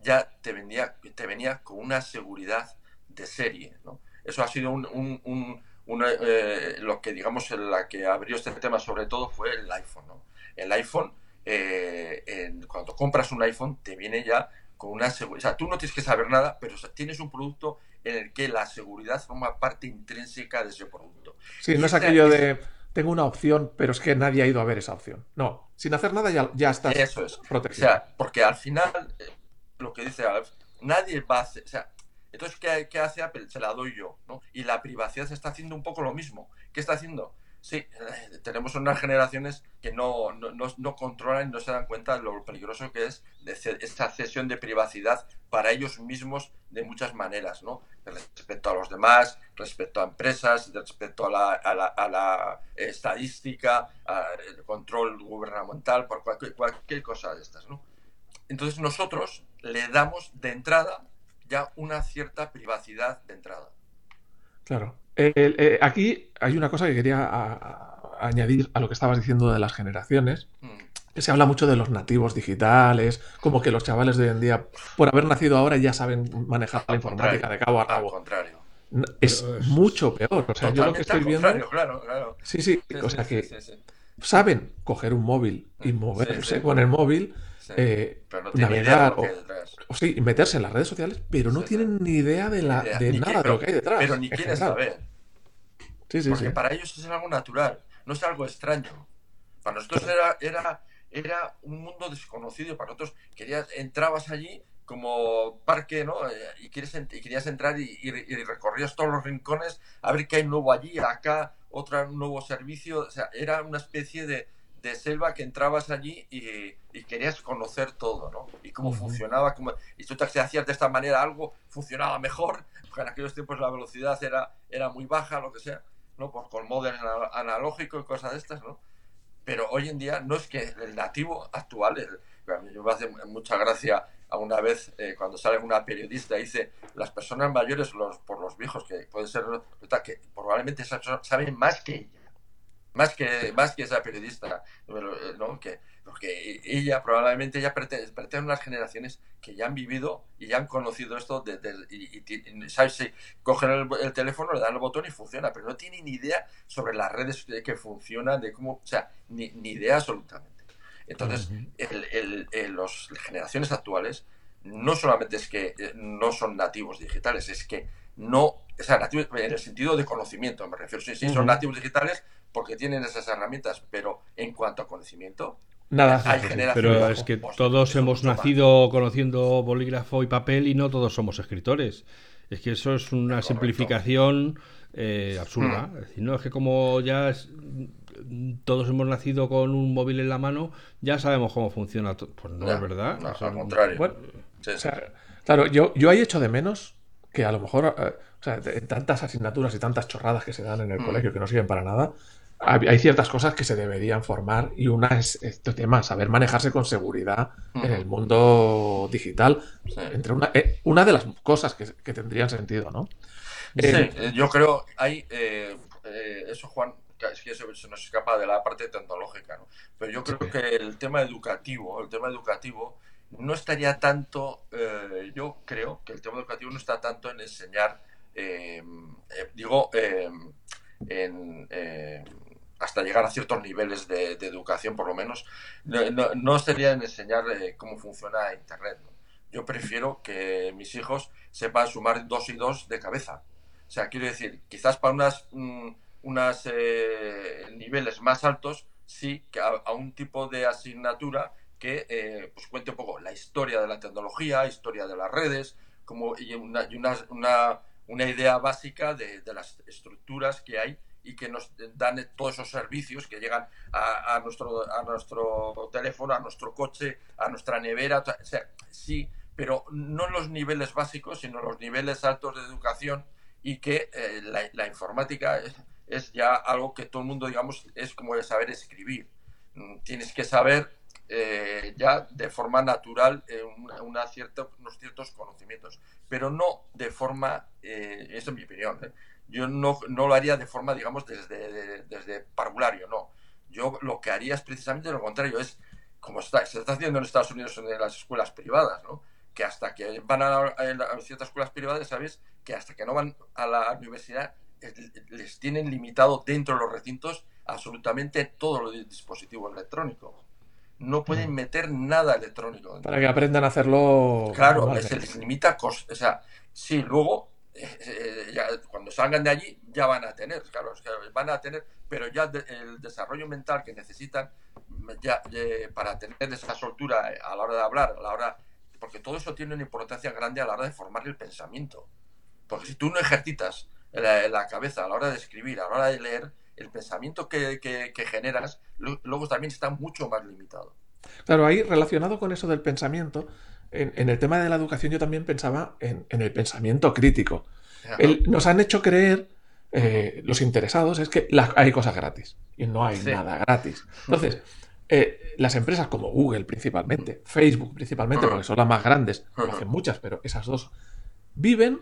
ya te venía, te venía con una seguridad de serie, ¿no? Eso ha sido un, eh, lo que, digamos, la que abrió este tema sobre todo fue el iPhone, ¿no? El iPhone, eh, cuando compras un iPhone, te viene ya con una seguridad. O sea, tú no tienes que saber nada, pero tienes un producto en el que la seguridad forma parte intrínseca de ese producto. Sí, no es aquello de tengo una opción, pero es que nadie ha ido a ver esa opción. No, sin hacer nada ya, ya estás Eso es. protegido. O sea, porque al final, eh, lo que dice Alf, nadie va a hacer, o sea, entonces, ¿qué, ¿qué, hace Apple? Se la doy yo, ¿no? Y la privacidad se está haciendo un poco lo mismo. ¿Qué está haciendo? Sí, eh, tenemos unas generaciones que no, no, no, controlan y no se dan cuenta de lo peligroso que es esta cesión de privacidad para ellos mismos de muchas maneras, ¿no? Respecto a los demás, respecto a empresas, respecto a la, a la, la estadística, al control gubernamental, por cualquier, cualquier cosa de estas, ¿no? Entonces nosotros le damos de entrada ya una cierta privacidad de entrada. Claro. Eh, aquí hay una cosa que quería añadir a lo que estabas diciendo de las generaciones. Mm. Que se habla mucho de los nativos digitales, como que los chavales de hoy en día, por haber nacido ahora, ya saben manejar la informática de cabo a cabo. Al contrario. Es, mucho peor. O sea, yo lo que estoy viendo. Claro, claro. Sí, sí, o sea que saben coger un móvil y moverse con el móvil, eh, navegar o, sí, meterse en las redes sociales, pero no tienen ni idea de, la, de nada de lo que hay detrás. Pero ni quieren saber. Porque para ellos es algo natural, no es algo extraño. Para nosotros era, era, era un mundo desconocido. Para nosotros querías, entrabas allí como parque, ¿no? Eh, y, quieres, y querías entrar y, y, recorrías todos los rincones a ver qué hay nuevo allí, acá, otro nuevo servicio. O sea, era una especie de, de selva que entrabas allí y, querías conocer todo, ¿no? Y cómo funcionaba, cómo, y tú te hacías de esta manera algo, funcionaba mejor, porque en aquellos tiempos la velocidad era, era muy baja, lo que sea, ¿no? Por, con modem analógico y cosas de estas, ¿no? Pero hoy en día no es que el nativo actual, a mí me hace mucha gracia a una vez eh, cuando sale una periodista dice las personas mayores los, por los viejos que puede ser que probablemente saben más que ella más que, más que esa periodista, ¿no? que, porque ella probablemente ya pertenece, a unas generaciones que ya han vivido y ya han conocido esto y, ¿sabes? Si cogen el, teléfono, le dan el botón y funciona, pero no tienen ni idea sobre las redes que funcionan, de cómo, o sea, ni, ni idea absolutamente. Entonces, las generaciones actuales no solamente es que eh, no son nativos digitales, es que no, o sea, nativos en el sentido de conocimiento, me refiero, sí, sí, son nativos digitales, porque tienen esas herramientas, pero en cuanto a conocimiento, Nada. Hay pero es que todos hemos nacido conociendo bolígrafo y papel y no todos somos escritores. Es que eso es una simplificación eh, absurda. Hmm. Es decir, no es que como ya todos hemos nacido con un móvil en la mano, ya sabemos cómo funciona. Pues no es verdad. al contrario. claro, yo, yo ahí echo de menos que a lo mejor, eh, o sea, tantas asignaturas y tantas chorradas que se dan en el hmm. colegio que no sirven para nada, hay ciertas cosas que se deberían formar y una es este tema, saber manejarse con seguridad en el mundo digital. Entre una, eh, una de las cosas que, tendrían sentido, ¿no? Sí, eh, yo creo, hay eh, eso, Juan, es que se, nos escapa de la parte tecnológica, ¿no? Pero yo creo que el tema educativo, el tema educativo no estaría tanto, yo creo que el tema educativo no está tanto en enseñar, digo, en hasta llegar a ciertos niveles de, educación, por lo menos, no, no, sería en enseñar eh, cómo funciona Internet. Yo prefiero que mis hijos sepan sumar dos y dos de cabeza. O sea, quiero decir, quizás para unas, mm, eh, niveles más altos, sí, que a, un tipo de asignatura que eh, pues cuente un poco la historia de la tecnología, historia de las redes, como, y, una, y una, una, una idea básica de, de las estructuras que hay y que nos dan todos esos servicios que llegan a, nuestro, a nuestro teléfono, a nuestro coche, a nuestra nevera. O sea, sí, pero no los niveles básicos, sino los niveles altos de educación y que eh, la, informática es, ya algo que todo el mundo, digamos, es como el saber escribir. Mm, tienes que saber eh, ya de forma natural eh, una, cierta, unos ciertos conocimientos, pero no de forma, eso es mi opinión, yo no, no, lo haría de forma, digamos, desde, desde parvulario, no. Yo lo que haría es precisamente lo contrario, es como está, se está haciendo en Estados Unidos en las escuelas privadas, ¿no? que hasta que van a, ciertas escuelas privadas, ¿sabes? Que hasta que no van a la universidad les tienen limitado dentro de los recintos absolutamente todo lo dispositivo electrónico. No pueden mm. meter nada electrónico. Para que aprendan a hacerlo. Claro, se les limita. O sea, sí, luego eh, cuando salgan de allí ya van a tener, claro, van a tener, pero ya el desarrollo mental que necesitan ya, para tener esa soltura a la hora de hablar, a la hora, porque todo eso tiene una importancia grande a la hora de formar el pensamiento. Porque si tú no ejercitas la cabeza a la hora de escribir, a la hora de leer, el pensamiento que, generas luego también está mucho más limitado. Claro, ahí relacionado con eso del pensamiento, en, el tema de la educación yo también pensaba en, el pensamiento crítico. nos han hecho creer, eh, los interesados, es que hay cosas gratis y no hay nada gratis. Entonces, eh, las empresas como Google principalmente, Facebook principalmente, porque son las más grandes, lo hacen muchas, pero esas dos, viven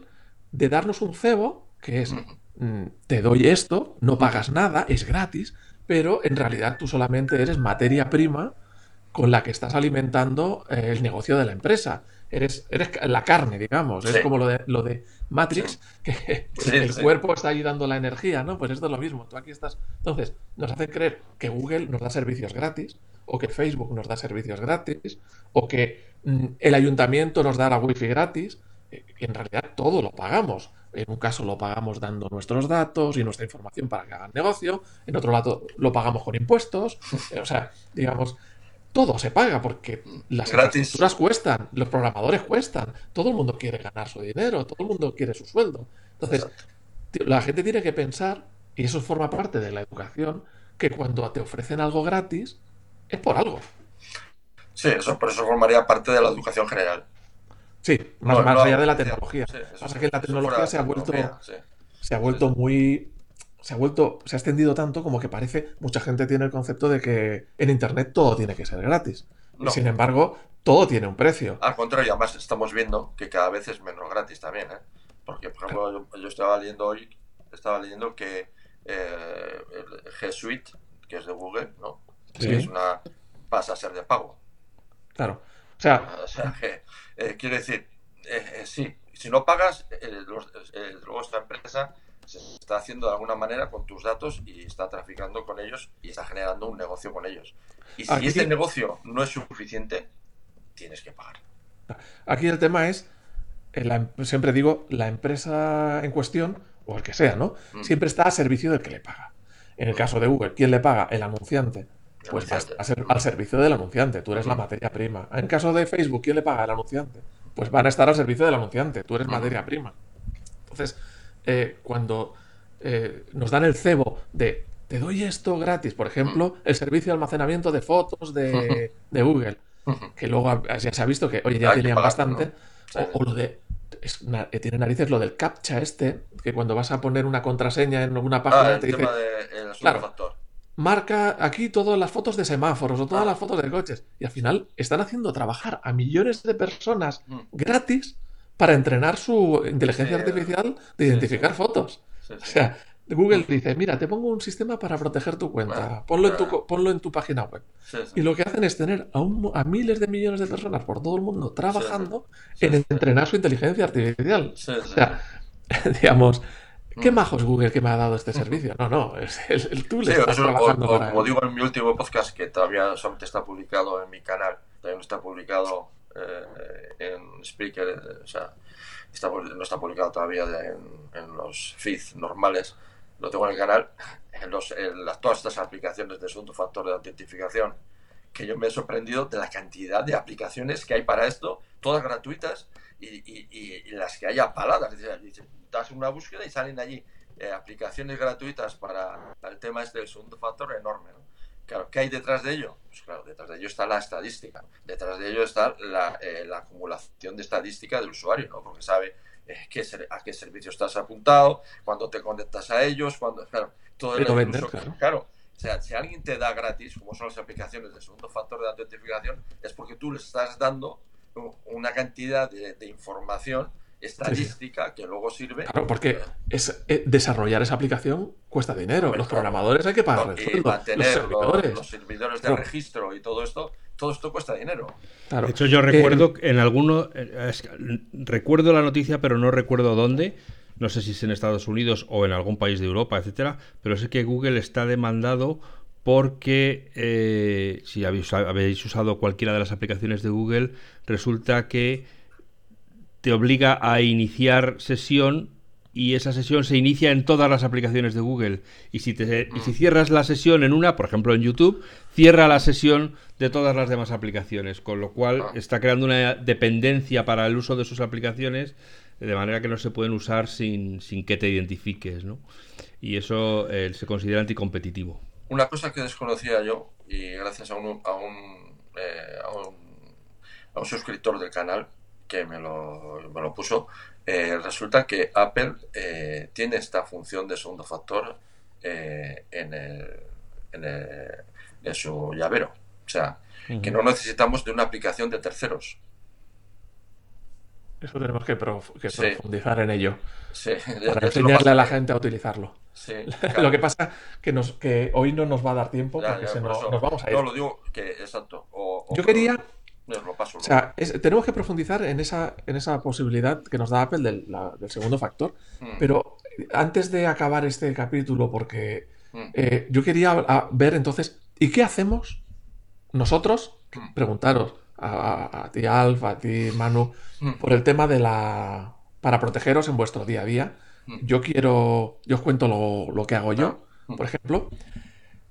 de darnos un cebo, que es, mm, te doy esto, no pagas nada, es gratis, pero en realidad tú solamente eres materia prima con la que estás alimentando eh, el negocio de la empresa. Eres, eres la carne, digamos. Es como lo de, lo de Matrix, que el cuerpo está ahí dando la energía, ¿no? Pues esto es lo mismo. Tú aquí estás. Entonces, nos hacen creer que Google nos da servicios gratis, o que Facebook nos da servicios gratis, o que mm, el ayuntamiento nos da la wifi gratis. Y eh, en realidad todo lo pagamos. En un caso lo pagamos dando nuestros datos y nuestra información para que hagan negocio. En otro lado lo pagamos con impuestos. O sea, digamos, todo se paga porque las infraestructuras cuestan, los programadores cuestan, todo el mundo quiere ganar su dinero, todo el mundo quiere su sueldo. Entonces, la gente tiene que pensar, y eso forma parte de la educación, que cuando te ofrecen algo gratis, es por algo. Sí, eso por eso formaría parte de la educación general. Sí, más, allá de la tecnología. Pasa que la tecnología se ha vuelto, se ha vuelto muy se ha vuelto, se ha extendido tanto como que parece, mucha gente tiene el concepto de que en Internet todo tiene que ser gratis. sin embargo, todo tiene un precio. Al contrario, además estamos viendo que cada vez es menos gratis también. ¿eh? Porque, por ejemplo, yo, estaba leyendo hoy, estaba leyendo que eh, el G Suite, que es de Google, ¿no? es una, pasa a ser de pago. Claro. O sea, o sea que, eh, quiero decir, sí, si no pagas, luego esta empresa se está haciendo de alguna manera con tus datos y está traficando con ellos y está generando un negocio con ellos. Y si este negocio no es suficiente, tienes que pagar. Aquí el tema es, em, siempre digo, la empresa en cuestión, o el que sea, ¿no? Mm. Siempre está a servicio del que le paga. En el mm. caso de Google, ¿quién le paga? El anunciante. Pues va a ser al servicio del anunciante, tú eres la materia prima. En el caso de Facebook, ¿quién le paga? El anunciante. Pues van a estar al servicio del anunciante, tú eres materia prima. Entonces, eh, cuando eh, nos dan el cebo de te doy esto gratis, por ejemplo, el servicio de almacenamiento de fotos de, Google, que luego ya se ha visto que, oye, ya tenían bastante, o, lo de, eh, tiene narices lo del captcha este, que cuando vas a poner una contraseña en alguna página ah, te dice, claro, marca aquí todas las fotos de semáforos o todas ah. las fotos de coches, y al final están haciendo trabajar a millones de personas gratis para entrenar su inteligencia artificial de identificar fotos. o sea, Google dice, mira, te pongo un sistema para proteger tu cuenta, ponlo, en tu, ponlo en tu página web. Y lo que hacen es tener a, a, miles de millones de personas por todo el mundo trabajando en entrenar su inteligencia artificial. O sea, digamos, qué mm. majo es Google que me ha dado este servicio. No, no, es el, tú le estás trabajando Como digo en mi último podcast, que todavía solamente está publicado en mi canal, todavía no está publicado en Speaker, eh, o sea, no está publicado todavía en, los feeds normales, lo tengo en el canal, en, los, todas estas aplicaciones de segundo factor de autentificación, que yo me he sorprendido de la cantidad de aplicaciones que hay para esto, todas gratuitas y, las que hay apaladas. Es decir, das una búsqueda y salen allí eh, aplicaciones gratuitas para el tema este del segundo factor enorme. Claro, ¿qué hay detrás de ello? Pues claro, detrás de ello está la estadística, detrás de ello está la, eh, acumulación de estadística del usuario, ¿no? Porque sabe eh, qué, a qué servicio estás apuntado, cuando te conectas a ellos, cuando, claro, todo el claro. O sea, si alguien te da gratis, como son las aplicaciones de segundo factor de autentificación, es porque tú le estás dando una cantidad de información estadística que luego sirve. Claro, porque es, eh, desarrollar esa aplicación cuesta dinero. los programadores hay que pagar y mantener los servidores. Los, servidores de registro y todo esto, todo esto cuesta dinero. De hecho, yo recuerdo eh, en alguno, eh, recuerdo la noticia, pero no recuerdo dónde. No sé si es en Estados Unidos o en algún país de Europa, etcétera, pero sé que Google está demandado porque si habéis, habéis usado cualquiera de las aplicaciones de Google, resulta que te obliga a iniciar sesión y esa sesión se inicia en todas las aplicaciones de Google. Y si, te, y si cierras la sesión en una, por ejemplo en YouTube, cierra la sesión de todas las demás aplicaciones, con lo cual Ah. está creando una dependencia para el uso de sus aplicaciones, de manera que no se pueden usar sin, sin que te identifiques, ¿no? Y eso eh, se considera anticompetitivo. Una cosa que desconocía yo, y gracias a un, a un, eh, a un, a un suscriptor del canal que me lo, me lo puso, eh, resulta que Apple eh, tiene esta función de segundo factor eh, en, el, en, el- en su llavero. O sea, que no necesitamos de una aplicación de terceros. Eso tenemos que, prof- que Sí. profundizar en ello. Sí, Para enseñarle a la gente a utilizarlo. Sí, Lo que pasa que nos que hoy no nos va a dar tiempo Ya, porque ya, se nos, vamos a ir. No, lo digo que exacto. O- o- Yo quería, Os lo paso o sea, es- tenemos que profundizar en esa, en esa posibilidad que nos da Apple del, la- del segundo factor. Mm, Pero antes de acabar este capítulo, porque mm, eh, yo quería a- ver entonces, ¿y qué hacemos nosotros? Mm. Preguntaros a, ti, Alf, a ti, Manu, por el tema de la... para protegeros en vuestro día a día. Yo quiero, yo os cuento lo, lo que hago yo, Ah. por ejemplo.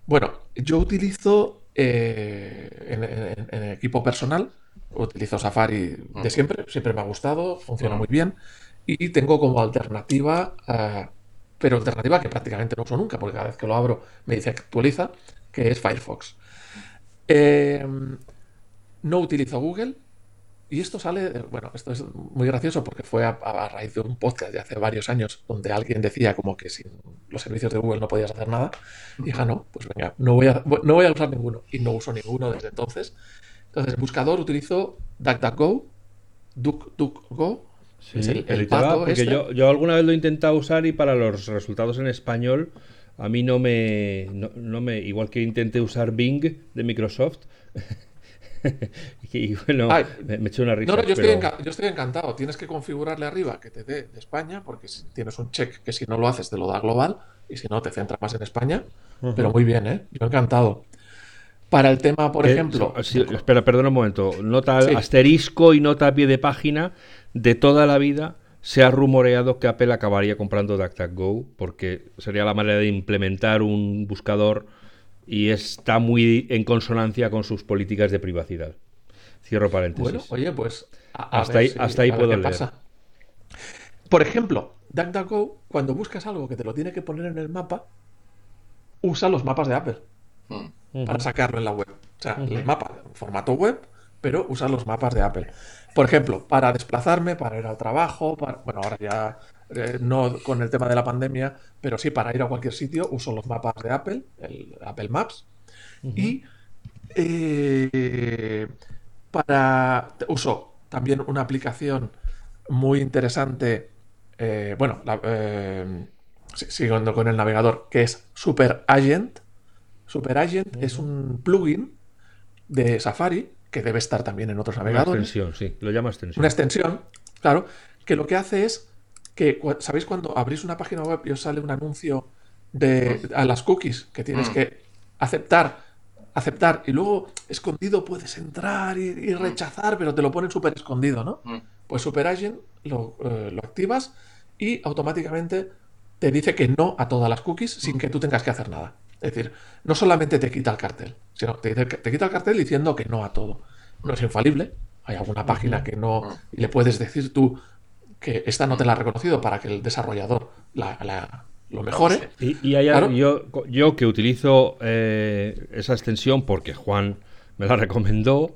Bueno, yo utilizo eh, en, en- en equipo personal, utilizo Safari de Mm. siempre, siempre me ha gustado, funciona Mm. muy bien. Y tengo como alternativa, eh, pero alternativa que prácticamente no uso nunca, porque cada vez que lo abro me dice que actualiza, que es Firefox. Eh, no utilizo Google. Y esto sale, de- bueno, esto es muy gracioso porque fue a, a raíz de un podcast de hace varios años donde alguien decía como que sin los servicios de Google no podías hacer nada. Y dije, "Ah, no, pues venga, no voy, a, no voy a usar ninguno. Y no uso ninguno desde entonces. Entonces, en buscador utilizo DuckDuckGo, DuckDuckGo, Sí, es el, el el pato porque este. yo, yo alguna vez lo he intentado usar y para los resultados en español a mí no me, no, no me igual que intenté usar Bing de Microsoft y bueno, Ay, me, me eché una risa. No, no, yo estoy, pero- yo estoy encantado. Tienes que configurarle arriba que te dé de España, porque si tienes un check que si no lo haces te lo da global, y si no te centra más en España. Pero muy bien, ¿eh? Yo encantado. Para el tema, por Eh, ejemplo. sí, espera, perdona un momento. Nota Sí. asterisco y nota a pie de página. De toda la vida se ha rumoreado que Apple acabaría comprando DuckDuckGo porque sería la manera de implementar un buscador y está muy en consonancia con sus políticas de privacidad. Cierro paréntesis. Bueno, oye, pues. a- a Hasta ver ahí- si- hasta ahí a ver puedo qué leer. pasa. Por ejemplo, DuckDuckGo, cuando buscas algo que te lo tiene que poner en el mapa, usa los mapas de Apple mm. Ujú. para sacarlo en la web. O sea, el mapa formato web, pero usa los mapas de Apple. Por ejemplo, para desplazarme, para ir al trabajo, para... bueno, ahora ya eh, no con el tema de la pandemia, pero sí para ir a cualquier sitio, uso los mapas de Apple, el Apple Maps. Y eh, para uso también una aplicación muy interesante. eh, bueno, la- si- siguiendo con el navegador, que es Super Agent. Super Agent es un plugin de Safari que debe estar también en otros Una navegadores. extensión, sí, lo llama extensión. Una extensión, claro, que lo que hace es que, ¿sabéis cuando abrís una página web y os sale un anuncio de a las cookies que tienes Mm. que aceptar, aceptar y luego escondido puedes entrar y, y rechazar, pero te lo ponen súper escondido, ¿no? Mm. Pues Super Agent lo, eh, lo activas y automáticamente te dice que no a todas las cookies sin que tú tengas que hacer nada. Es decir, no solamente te quita el cartel, sino te, que- te quita el cartel diciendo que no a todo. No es infalible, hay alguna página que no y le puedes decir tú que esta no te la ha reconocido para que el desarrollador la, la- lo mejore. Y, y hay- Claro. yo, yo que utilizo eh, esa extensión porque Juan me la recomendó,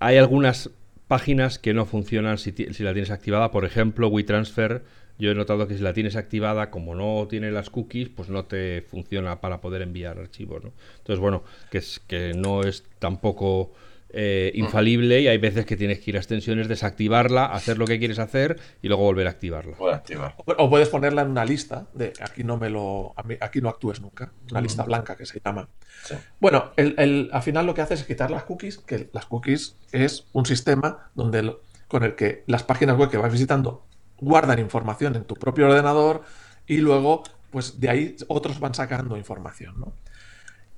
hay algunas páginas que no funcionan si, si la tienes activada. Por ejemplo, WeTransfer, yo he notado que si la tienes activada, como no tiene las cookies, pues no te funciona para poder enviar archivos. ¿no? Entonces, bueno, que, es, que no es tampoco eh, infalible y hay veces que tienes que ir a extensiones, desactivarla, hacer lo que quieres hacer y luego volver a activarla. Activar. O- O puedes ponerla en una lista de aquí no me lo aquí no actúes nunca, una lista blanca que se llama. Sí. Bueno, el, el- al final lo que hace es quitar las cookies, que las cookies es un sistema donde el- con el que las páginas web que vas visitando guardan información en tu propio ordenador y luego, pues de ahí otros van sacando información, ¿no?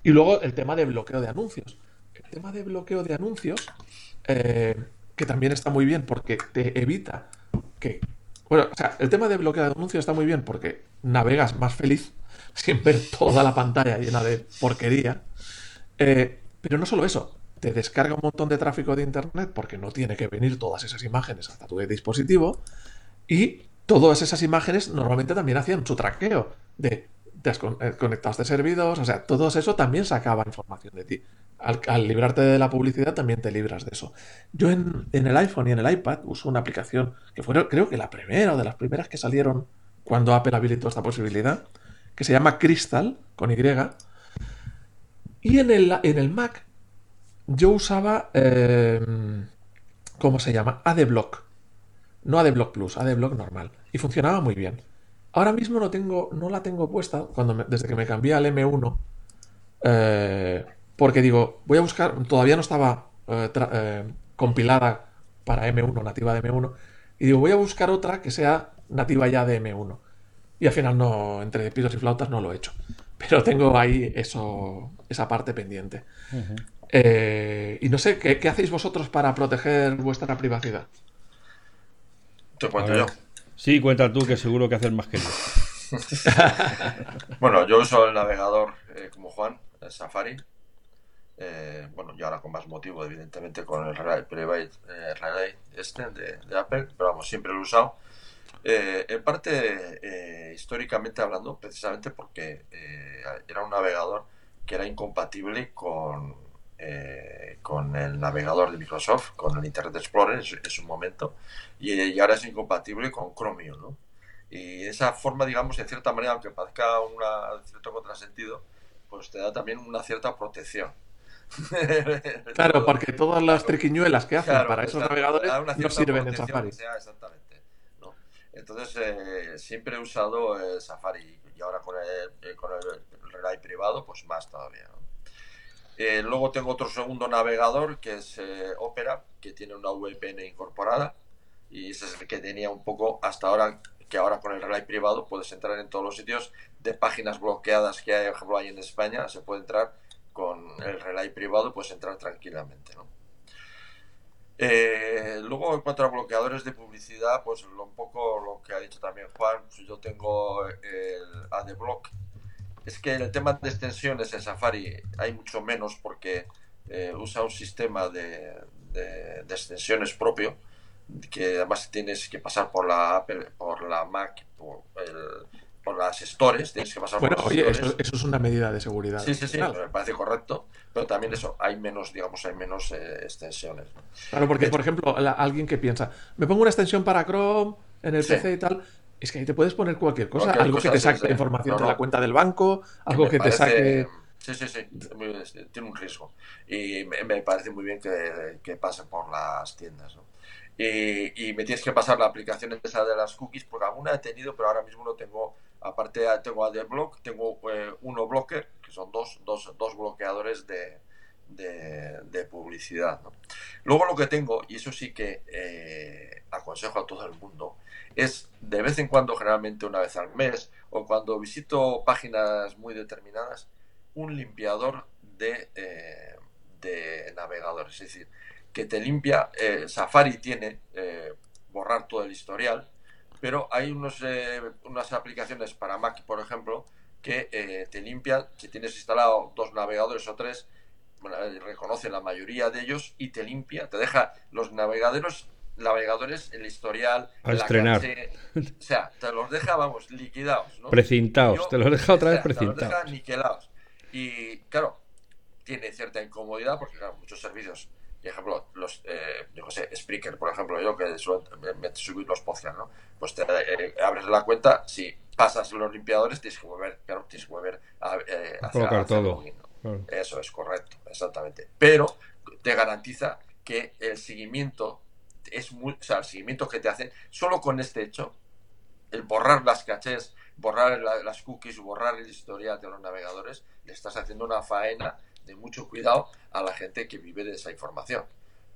Y luego el tema de bloqueo de anuncios. El tema de bloqueo de anuncios, eh, que también está muy bien porque te evita que Bueno, o sea, el tema de bloquear anuncios está muy bien porque navegas más feliz sin ver toda la pantalla llena de porquería. Eh, pero no solo eso, te descarga un montón de tráfico de internet porque no tiene que venir todas esas imágenes hasta tu dispositivo y todas esas imágenes normalmente también hacían su traqueo de eh, conectados de servidores, o sea, todo eso también sacaba información de ti. Al, librarte de la publicidad también te libras de eso. Yo en, el iPhone y en el iPad uso una aplicación que fue creo que la primera o de las primeras que salieron cuando Apple habilitó esta posibilidad, que se llama Crystal, con Y. Y en el, en el Mac yo usaba, eh, ¿cómo se llama? AdBlock. No AdBlock Plus, AdBlock normal. Y funcionaba muy bien. Ahora mismo no, tengo, no la tengo puesta cuando desde que me cambié al M1. Eh, porque digo, voy a buscar, todavía no estaba eh, compilada para M1, nativa de M1. Y digo, voy a buscar otra que sea nativa ya de M1. Y al final no, entre pisos y flautas no lo he hecho. Pero tengo ahí eso, esa parte pendiente. Eh, y no sé, ¿qué, hacéis vosotros para proteger vuestra privacidad? Te cuento yo. Sí, cuenta tú, que seguro que haces más que yo. bueno, yo uso el navegador eh, como Juan, el Safari. Eh, bueno, y ahora con más motivo, evidentemente, con el Private este de, Apple, pero vamos, siempre lo he usado. en parte, históricamente hablando, precisamente porque era un navegador que era incompatible con, eh, con el navegador de Microsoft, con el Internet Explorer en su, momento, y, ahora es incompatible con Chromium, ¿no? Y esa forma, digamos, en cierta manera, aunque parezca un cierto contrasentido, pues te da también una cierta protección. claro, porque todas las triquiñuelas que hacen para esos navegadores no sirven en Safari. exactamente. ¿no? Entonces, eh, siempre he usado Safari y ahora con el, con el relay privado, pues más todavía. ¿no? Eh, luego tengo otro segundo navegador que es eh, Opera, que tiene una VPN incorporada y ese es el que tenía un poco hasta ahora, que ahora con el relay privado puedes entrar en todos los sitios de páginas bloqueadas que hay, por ejemplo, hay en España, se puede entrar con el relay privado, puedes entrar tranquilamente. Eh, luego en cuanto a bloqueadores de publicidad, pues un poco lo que ha dicho también Juan, pues yo tengo el AdBlock es que el tema de extensiones en Safari hay mucho menos porque eh, usa un sistema de, extensiones propio que además tienes que pasar por la Apple, por la Mac, por, las stores, tienes que pasar bueno, por oye, eso, es una medida de seguridad. Sí, sí, sí, me parece correcto, pero también eso, hay menos, digamos, hay menos eh, extensiones. Claro, porque, por ejemplo, alguien que piensa, me pongo una extensión para Chrome en el PC y tal, es que ahí te puedes poner cualquier cosa, algo que te saque información de la cuenta del banco, algo que, te saque... Sí, sí, sí, tiene un riesgo. Y me, parece muy bien que, que pase por las tiendas. ¿no? Y, me tienes que pasar la aplicación esa de las cookies, porque alguna he tenido, pero ahora mismo no tengo. Aparte, tengo AdBlock, tengo eh, uno blocker, que son dos, dos, dos bloqueadores de, de, publicidad. ¿no? Luego lo que tengo, y eso sí que eh, aconsejo a todo el mundo, es de vez en cuando, generalmente una vez al mes, o cuando visito páginas muy determinadas, un limpiador de, eh, de navegadores. Es decir, que te limpia, eh, Safari tiene eh, borrar todo el historial, pero hay unos, unas aplicaciones para Mac, por ejemplo, que te limpia, si tienes instalado dos navegadores o tres, reconoce la mayoría de ellos y te limpia, te deja los navegadores navegadores, el historial, a estrenar. o sea, te los deja, vamos, liquidados. ¿no? Precintados, te los deja otra vez precintados. Te los deja niquelados. Y claro, tiene cierta incomodidad porque, claro, muchos servicios, por ejemplo, los, eh, yo sé, Spreaker, por ejemplo, yo que suelo subir los podcasts, ¿no? Pues te eh, abres la cuenta, si pasas los limpiadores, tienes que volver, claro, tienes que volver a, eh, colocar todo. Eso es correcto, exactamente. Pero te garantiza que el seguimiento es muy, o sea, el seguimiento que te hacen, solo con este hecho, el borrar las cachés, borrar las cookies, borrar el historial de los navegadores, le estás haciendo una faena de mucho cuidado a la gente que vive de esa información.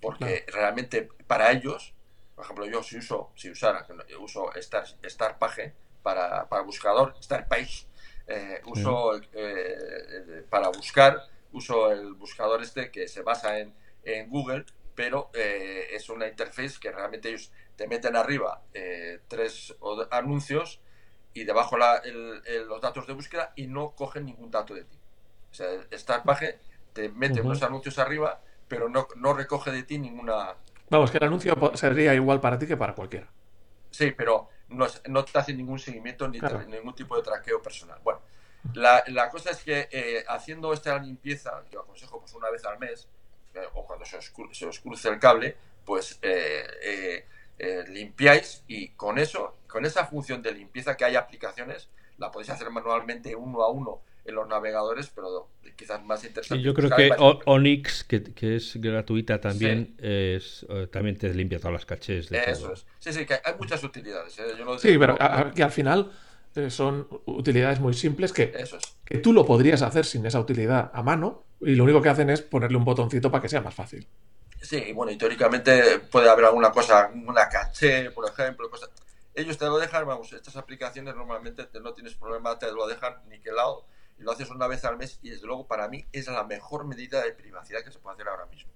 Porque realmente para ellos, por ejemplo, yo si uso, si usara, uso Star, Star Page para, para buscador, Star Page, eh, uso eh, para buscar, uso el buscador este que se basa en, en Google pero es una interface que realmente ellos te meten arriba tres anuncios y debajo los datos de búsqueda y no cogen ningún dato de ti. O sea, esta página te mete unos anuncios arriba, pero no, no recoge de ti ninguna... Vamos, que el anuncio sería igual para ti que para cualquiera. Sí, pero no, no te hace ningún seguimiento ni ningún tipo de traqueo personal. Bueno, la, la cosa es que eh, haciendo esta limpieza, yo aconsejo pues una vez al mes, eh, o cuando se os, se os, cruce el cable, pues eh, limpiáis y con eso, con esa función de limpieza que hay aplicaciones, la podéis hacer manualmente uno a uno en los navegadores, pero quizás más interesante. yo creo que Onyx, que, que, es gratuita también, es, también te limpia todas las cachés. De Eso es. Sí, sí, que hay muchas utilidades. sí, pero que al final eh, son utilidades muy simples que, que tú lo podrías hacer sin esa utilidad a mano y lo único que hacen es ponerle un botoncito para que sea más fácil. Sí, bueno, y teóricamente puede haber alguna cosa, una caché, por ejemplo, Ellos te lo dejan, vamos, estas aplicaciones normalmente no tienes problema, te lo dejan niquelado lo haces una vez al mes y desde luego para mí es la mejor medida de privacidad que se puede hacer ahora mismo.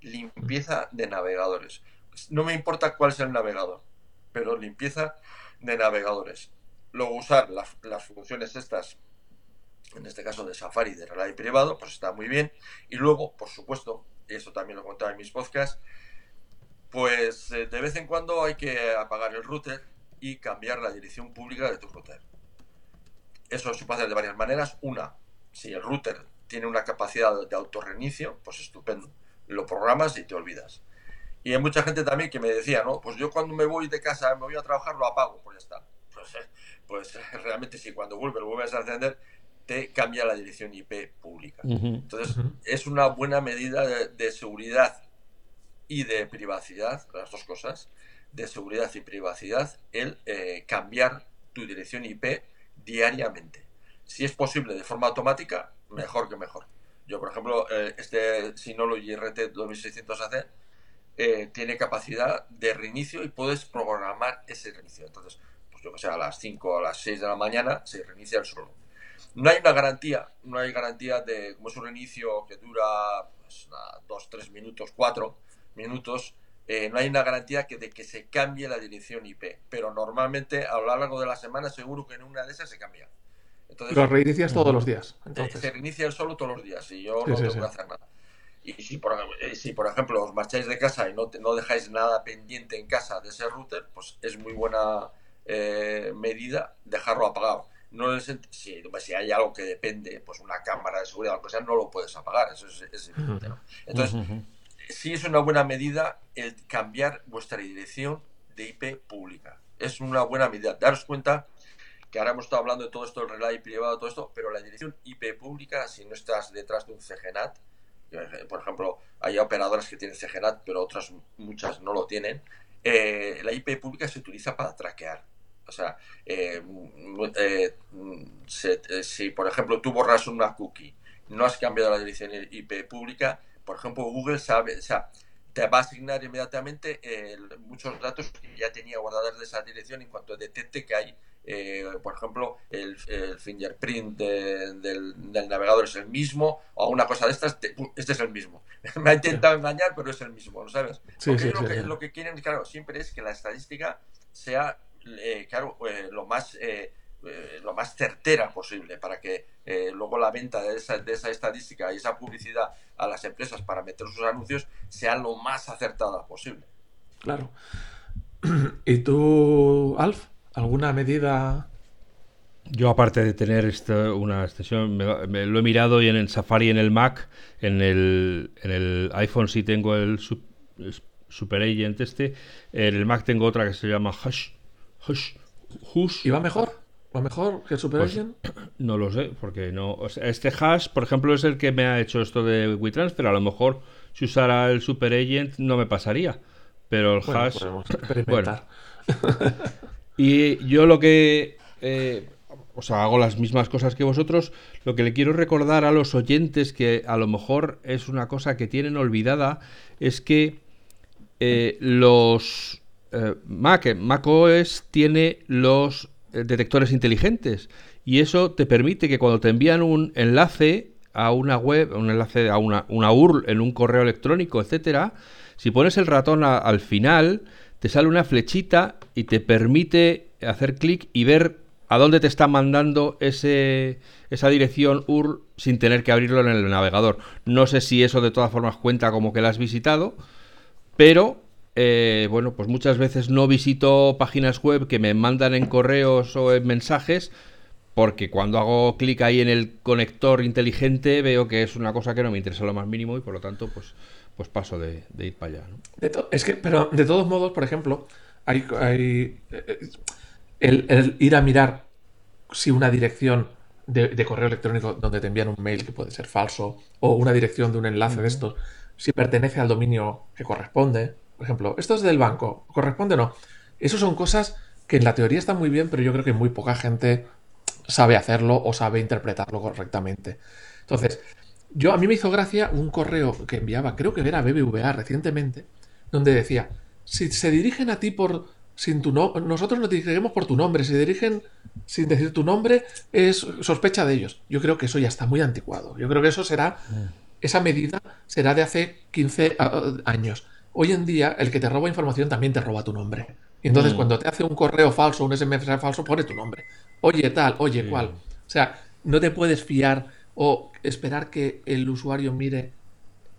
Limpieza de navegadores. No me importa cuál sea el navegador, pero limpieza de navegadores Luego usar las funciones estas, en este caso de Safari de relay privado, pues está muy bien. Y luego, por supuesto, y eso también lo contaba en mis podcasts, pues eh, de vez en cuando hay que apagar el router y cambiar la dirección pública de tu router. Eso se puede hacer de varias maneras. Una, si el router tiene una capacidad de autorreinicio, pues estupendo. Lo programas y te olvidas. Y hay mucha gente también que me decía, no, pues yo cuando me voy de casa, me voy a trabajar, lo apago, pues ya está. Pues, pues realmente si cuando vuelve lo vuelves a encender, te cambia la dirección IP pública. Entonces, es una buena medida de, seguridad y de privacidad, las dos cosas, de seguridad y privacidad, el eh, cambiar tu dirección IP diariamente. Si es posible de forma automática, mejor que mejor. Yo, por ejemplo, eh, este Synology RT 2600AC eh, tiene capacidad de reinicio y puedes programar ese reinicio. Entonces, yo que sé, a las 5 o a las 6 de la mañana, se reinicia el solo. No hay una garantía, no hay garantía de, como es un reinicio que dura 2, pues, 3 minutos, 4 minutos, eh, no hay una garantía que, de que se cambie la dirección IP, pero normalmente a lo largo de la semana seguro que en una de esas se cambia. Entonces, lo reinicias todos los días. Entonces. Se reinicia el solo todos los días y yo no tengo que hacer nada. Y si por, eh, si por ejemplo os marcháis de casa y no, no dejáis nada pendiente en casa de ese router, pues es muy buena eh, medida dejarlo apagado. No si, si, hay algo que depende, pues una cámara de seguridad o lo que sea, no lo puedes apagar, eso es, evidente. Entonces, sí es una buena medida el cambiar vuestra dirección de IP pública. Es una buena medida. Daros cuenta que ahora hemos estado hablando de todo esto, el relay privado, todo esto, pero la dirección IP pública, si no estás detrás de un CGNAT, eh, por ejemplo, hay operadoras que tienen CGNAT, pero otras muchas no lo tienen, eh, la IP pública se utiliza para traquear. O sea, eh, eh, eh, si por ejemplo tú borras una cookie, no has cambiado la dirección IP pública, por ejemplo Google sabe, o sea, te va a asignar inmediatamente muchos datos que ya tenía guardados de esa dirección en cuanto detecte que hay, por ejemplo, el, fingerprint del, navegador es el mismo o una cosa de estas, este es el mismo. Me ha intentado engañar, pero es el mismo, ¿lo sabes? Porque lo, que, lo que quieren, claro, siempre es que la estadística sea eh, claro, eh, lo más eh, lo más certera posible para que luego la venta de esa, de esa estadística y esa publicidad a las empresas para meter sus anuncios sea lo más acertada posible. Claro. ¿Y tú, Alf? ¿Alguna medida yo, aparte de tener esta, una extensión, me, lo he mirado y en el Safari, en el Mac, en el, en el iPhone sí tengo el, Super Agent este, en el Mac tengo otra que se llama Hush, Hush, ¿Y va mejor? ¿Va mejor que el Super pues, No lo sé, porque no. este hash, por ejemplo, es el que me ha hecho esto de WeTransfer. A lo mejor si usara el Super Agent no me pasaría. Pero el hash. Bueno. y yo lo que. Eh, o sea, hago las mismas cosas que vosotros. Lo que le quiero recordar a los oyentes, que a lo mejor es una cosa que tienen olvidada, es que eh, los eh, Mac, Mac OS tiene los eh, detectores inteligentes y eso te permite que cuando te envían un enlace a una web, un enlace a una, una URL en un correo electrónico, etcétera, si pones el ratón al final, te sale una flechita y te permite hacer clic y ver a dónde te está mandando ese, esa dirección URL sin tener que abrirlo en el navegador. No sé si eso de todas formas cuenta como que la has visitado, pero eh, bueno, pues muchas veces no visito páginas web que me mandan en correos o en mensajes porque cuando hago clic ahí en el conector inteligente veo que es una cosa que no me interesa lo más mínimo y por lo tanto pues, pues paso de, ir para allá. es que, pero de todos modos, por ejemplo, hay, hay eh, el, ir a mirar si una dirección de, correo electrónico donde te envían un mail que puede ser falso o una dirección de un enlace de estos, si pertenece al dominio que corresponde. Por ejemplo, esto es del banco, ¿corresponde o no? Eso son cosas que en la teoría están muy bien, pero yo creo que muy poca gente sabe hacerlo o sabe interpretarlo correctamente. Entonces, yo a mí me hizo gracia un correo que enviaba, creo que era BBVA recientemente, donde decía, si se dirigen a ti por sin tu no nosotros nos dirigimos por tu nombre, si dirigen sin decir tu nombre, es sospecha de ellos. Yo creo que eso ya está muy anticuado. Yo creo que eso será, mm. esa medida será de hace 15 años. Hoy en día, el que te roba información también te roba tu nombre. Y entonces, mm. cuando te hace un correo falso, un SMS falso, pone tu nombre. Oye, tal, oye, cuál. O sea, no te puedes fiar o esperar que el usuario mire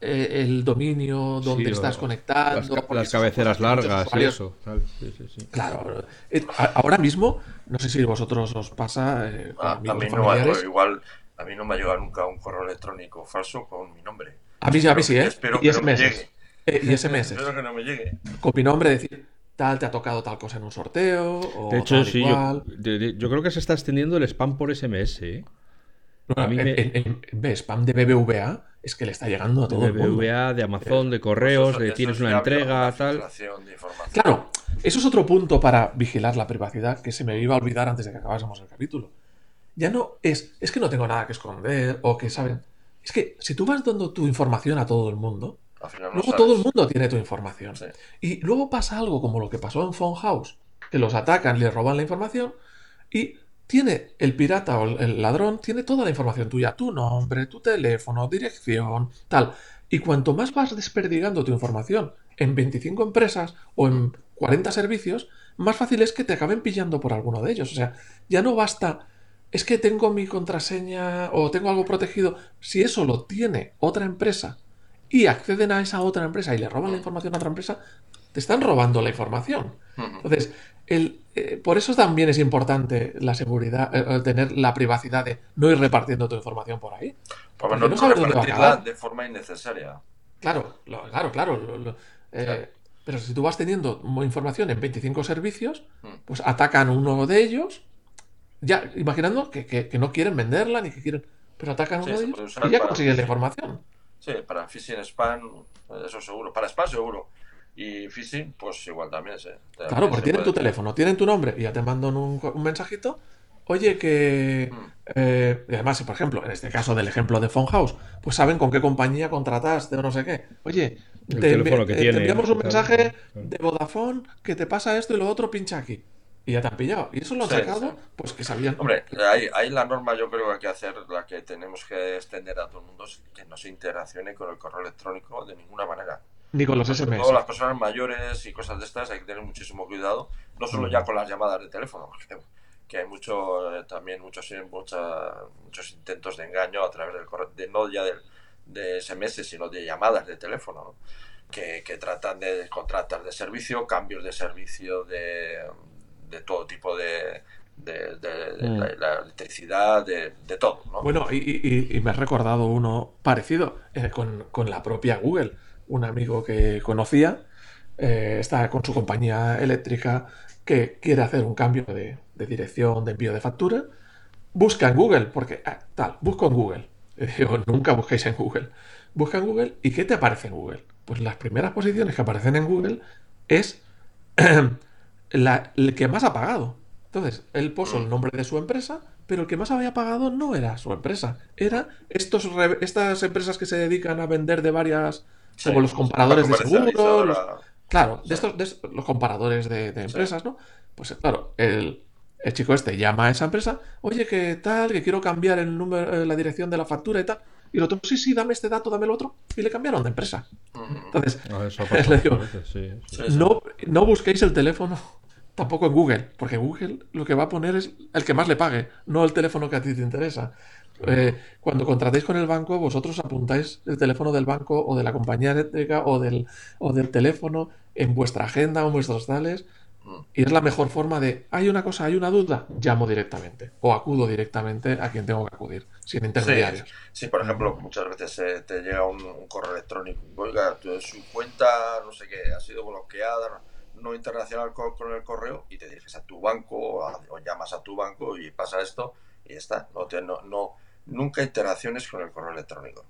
eh, el dominio donde estás conectando. Las, cabeceras largas y eso. claro. Eh, ahora mismo, no sé si vosotros os pasa. Eh, a, mí no me, igual, a mí no me ha llegado nunca un correo electrónico falso con mi nombre. A mí, a mí sí, ¿eh? Espero y que. No me llegue. Y SMS. Espero que no me llegue. Con mi nombre, decir, tal, te ha tocado tal cosa en un sorteo. O de hecho, sí, yo, yo, creo que se está extendiendo el spam por SMS. ¿eh? a mí me... spam de BBVA es que le está llegando a todo el mundo. BBVA, de Amazon, de correos, de tienes una entrega, tal. Claro, eso es otro punto para vigilar la privacidad que se me iba a olvidar antes de que acabásemos el capítulo. Ya no es, es que no tengo nada que esconder o que saben. Es que si tú vas dando tu información a todo el mundo, luego todo el mundo tiene tu información. Y luego pasa algo como lo que pasó en Phone House, que los atacan, les roban la información y tiene el pirata o el ladrón, tiene toda la información tuya, tu nombre, tu teléfono, dirección, tal. Y cuanto más vas desperdigando tu información en 25 empresas o en 40 servicios, más fácil es que te acaben pillando por alguno de ellos. O sea, ya no basta, es que tengo mi contraseña o tengo algo protegido. Si eso lo tiene otra empresa y acceden a esa otra empresa y le roban la información a otra empresa, te están robando la información. Entonces, eh, por eso también es importante la seguridad, eh, tener la privacidad de no ir repartiendo tu información por ahí. No, no sabes dónde va a de forma innecesaria. Claro, claro, claro. Eh, pero si tú vas teniendo información en 25 servicios, mm. pues atacan uno de ellos, ya imaginando que, no quieren venderla ni que quieren, pero atacan uno de ellos y ya consiguen la información. Sí, para phishing spam, eso seguro. Para spam seguro. Y phishing, pues igual también se. Claro, porque tienen tu teléfono, tienen tu nombre y ya te mandan un, mensajito. Oye, que. Mm. Eh, además, por ejemplo, en este caso del ejemplo de Phone House, pues saben con qué compañía contrataste o no sé qué. Oye, te, eh, enviamos un mensaje de Vodafone que te pasa esto y lo otro, pincha aquí. Y ya te han pillado. Y eso lo han sacado, pues que sabían. Hombre, ahí, la norma yo creo que hay que hacer, la que tenemos que extender a todo el mundo, es que no se interaccione con el correo electrónico de ninguna manera. Ni con los SMS. Todas las personas mayores y cosas de estas hay que tener muchísimo cuidado, no solo ya con las llamadas de teléfono, que hay mucho, eh, también muchos, muchos intentos de engaño a través del correo, de, no ya de, SMS, sino de llamadas de teléfono, que, tratan de contratas de servicio, cambios de servicio de, de todo tipo de, de, mm. la, electricidad, de, todo. Bueno, y, me has recordado uno parecido eh, con, con, la propia Google un amigo que conocía, eh, está con su compañía eléctrica que quiere hacer un cambio de, dirección de envío de factura, busca en Google, porque ah, tal, busco en Google. nunca busquéis en Google. Busca en Google y ¿qué te aparece en Google? Pues las primeras posiciones que aparecen en Google es la, el que más ha pagado. Entonces, él puso el nombre de su empresa, pero el que más había pagado no era su empresa, era estos, estas empresas que se dedican a vender de varias como los comparadores de seguros. claro, de estos, los comparadores de, empresas, ¿no? Pues claro, el, chico este llama a esa empresa, oye, ¿qué tal? Que quiero cambiar el número, eh, la dirección de la factura y tal. Y el otro, sí, sí, dame este dato, dame el otro. Y le cambiaron de empresa. Entonces, le digo, No, no busquéis el teléfono tampoco en Google, porque Google lo que va a poner es el que más le pague, no el teléfono que a ti te interesa. Eh, cuando contratéis con el banco, vosotros apuntáis el teléfono del banco o de la compañía eléctrica o del, o del teléfono en vuestra agenda o en vuestros tales. Y es la mejor forma de, hay una cosa, hay una duda, llamo directamente o acudo directamente a quien tengo que acudir, sin intermediarios. Sí, por ejemplo, muchas veces eh, te llega un, correo electrónico, oiga, su cuenta, no sé qué, ha sido bloqueada, no internacional con, el correo y te diriges a tu banco o, llamas a tu banco y pasa esto y ya está. No, no, nunca interacciones con el correo electrónico.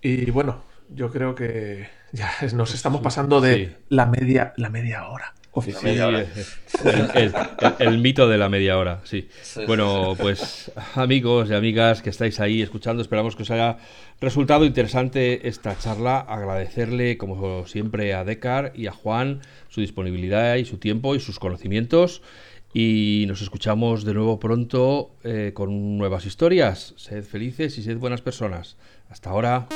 Y bueno, yo creo que ya nos estamos pasando de la media la media hora. Oficial. el, mito de la media hora, sí. bueno, pues amigos y amigas que estáis ahí escuchando, esperamos que os haya resultado interesante esta charla. Agradecerle, como siempre, a Decar y a Juan su disponibilidad y su tiempo y sus conocimientos. Y nos escuchamos de nuevo pronto eh, con nuevas historias. Sed felices y sed buenas personas. Hasta ahora.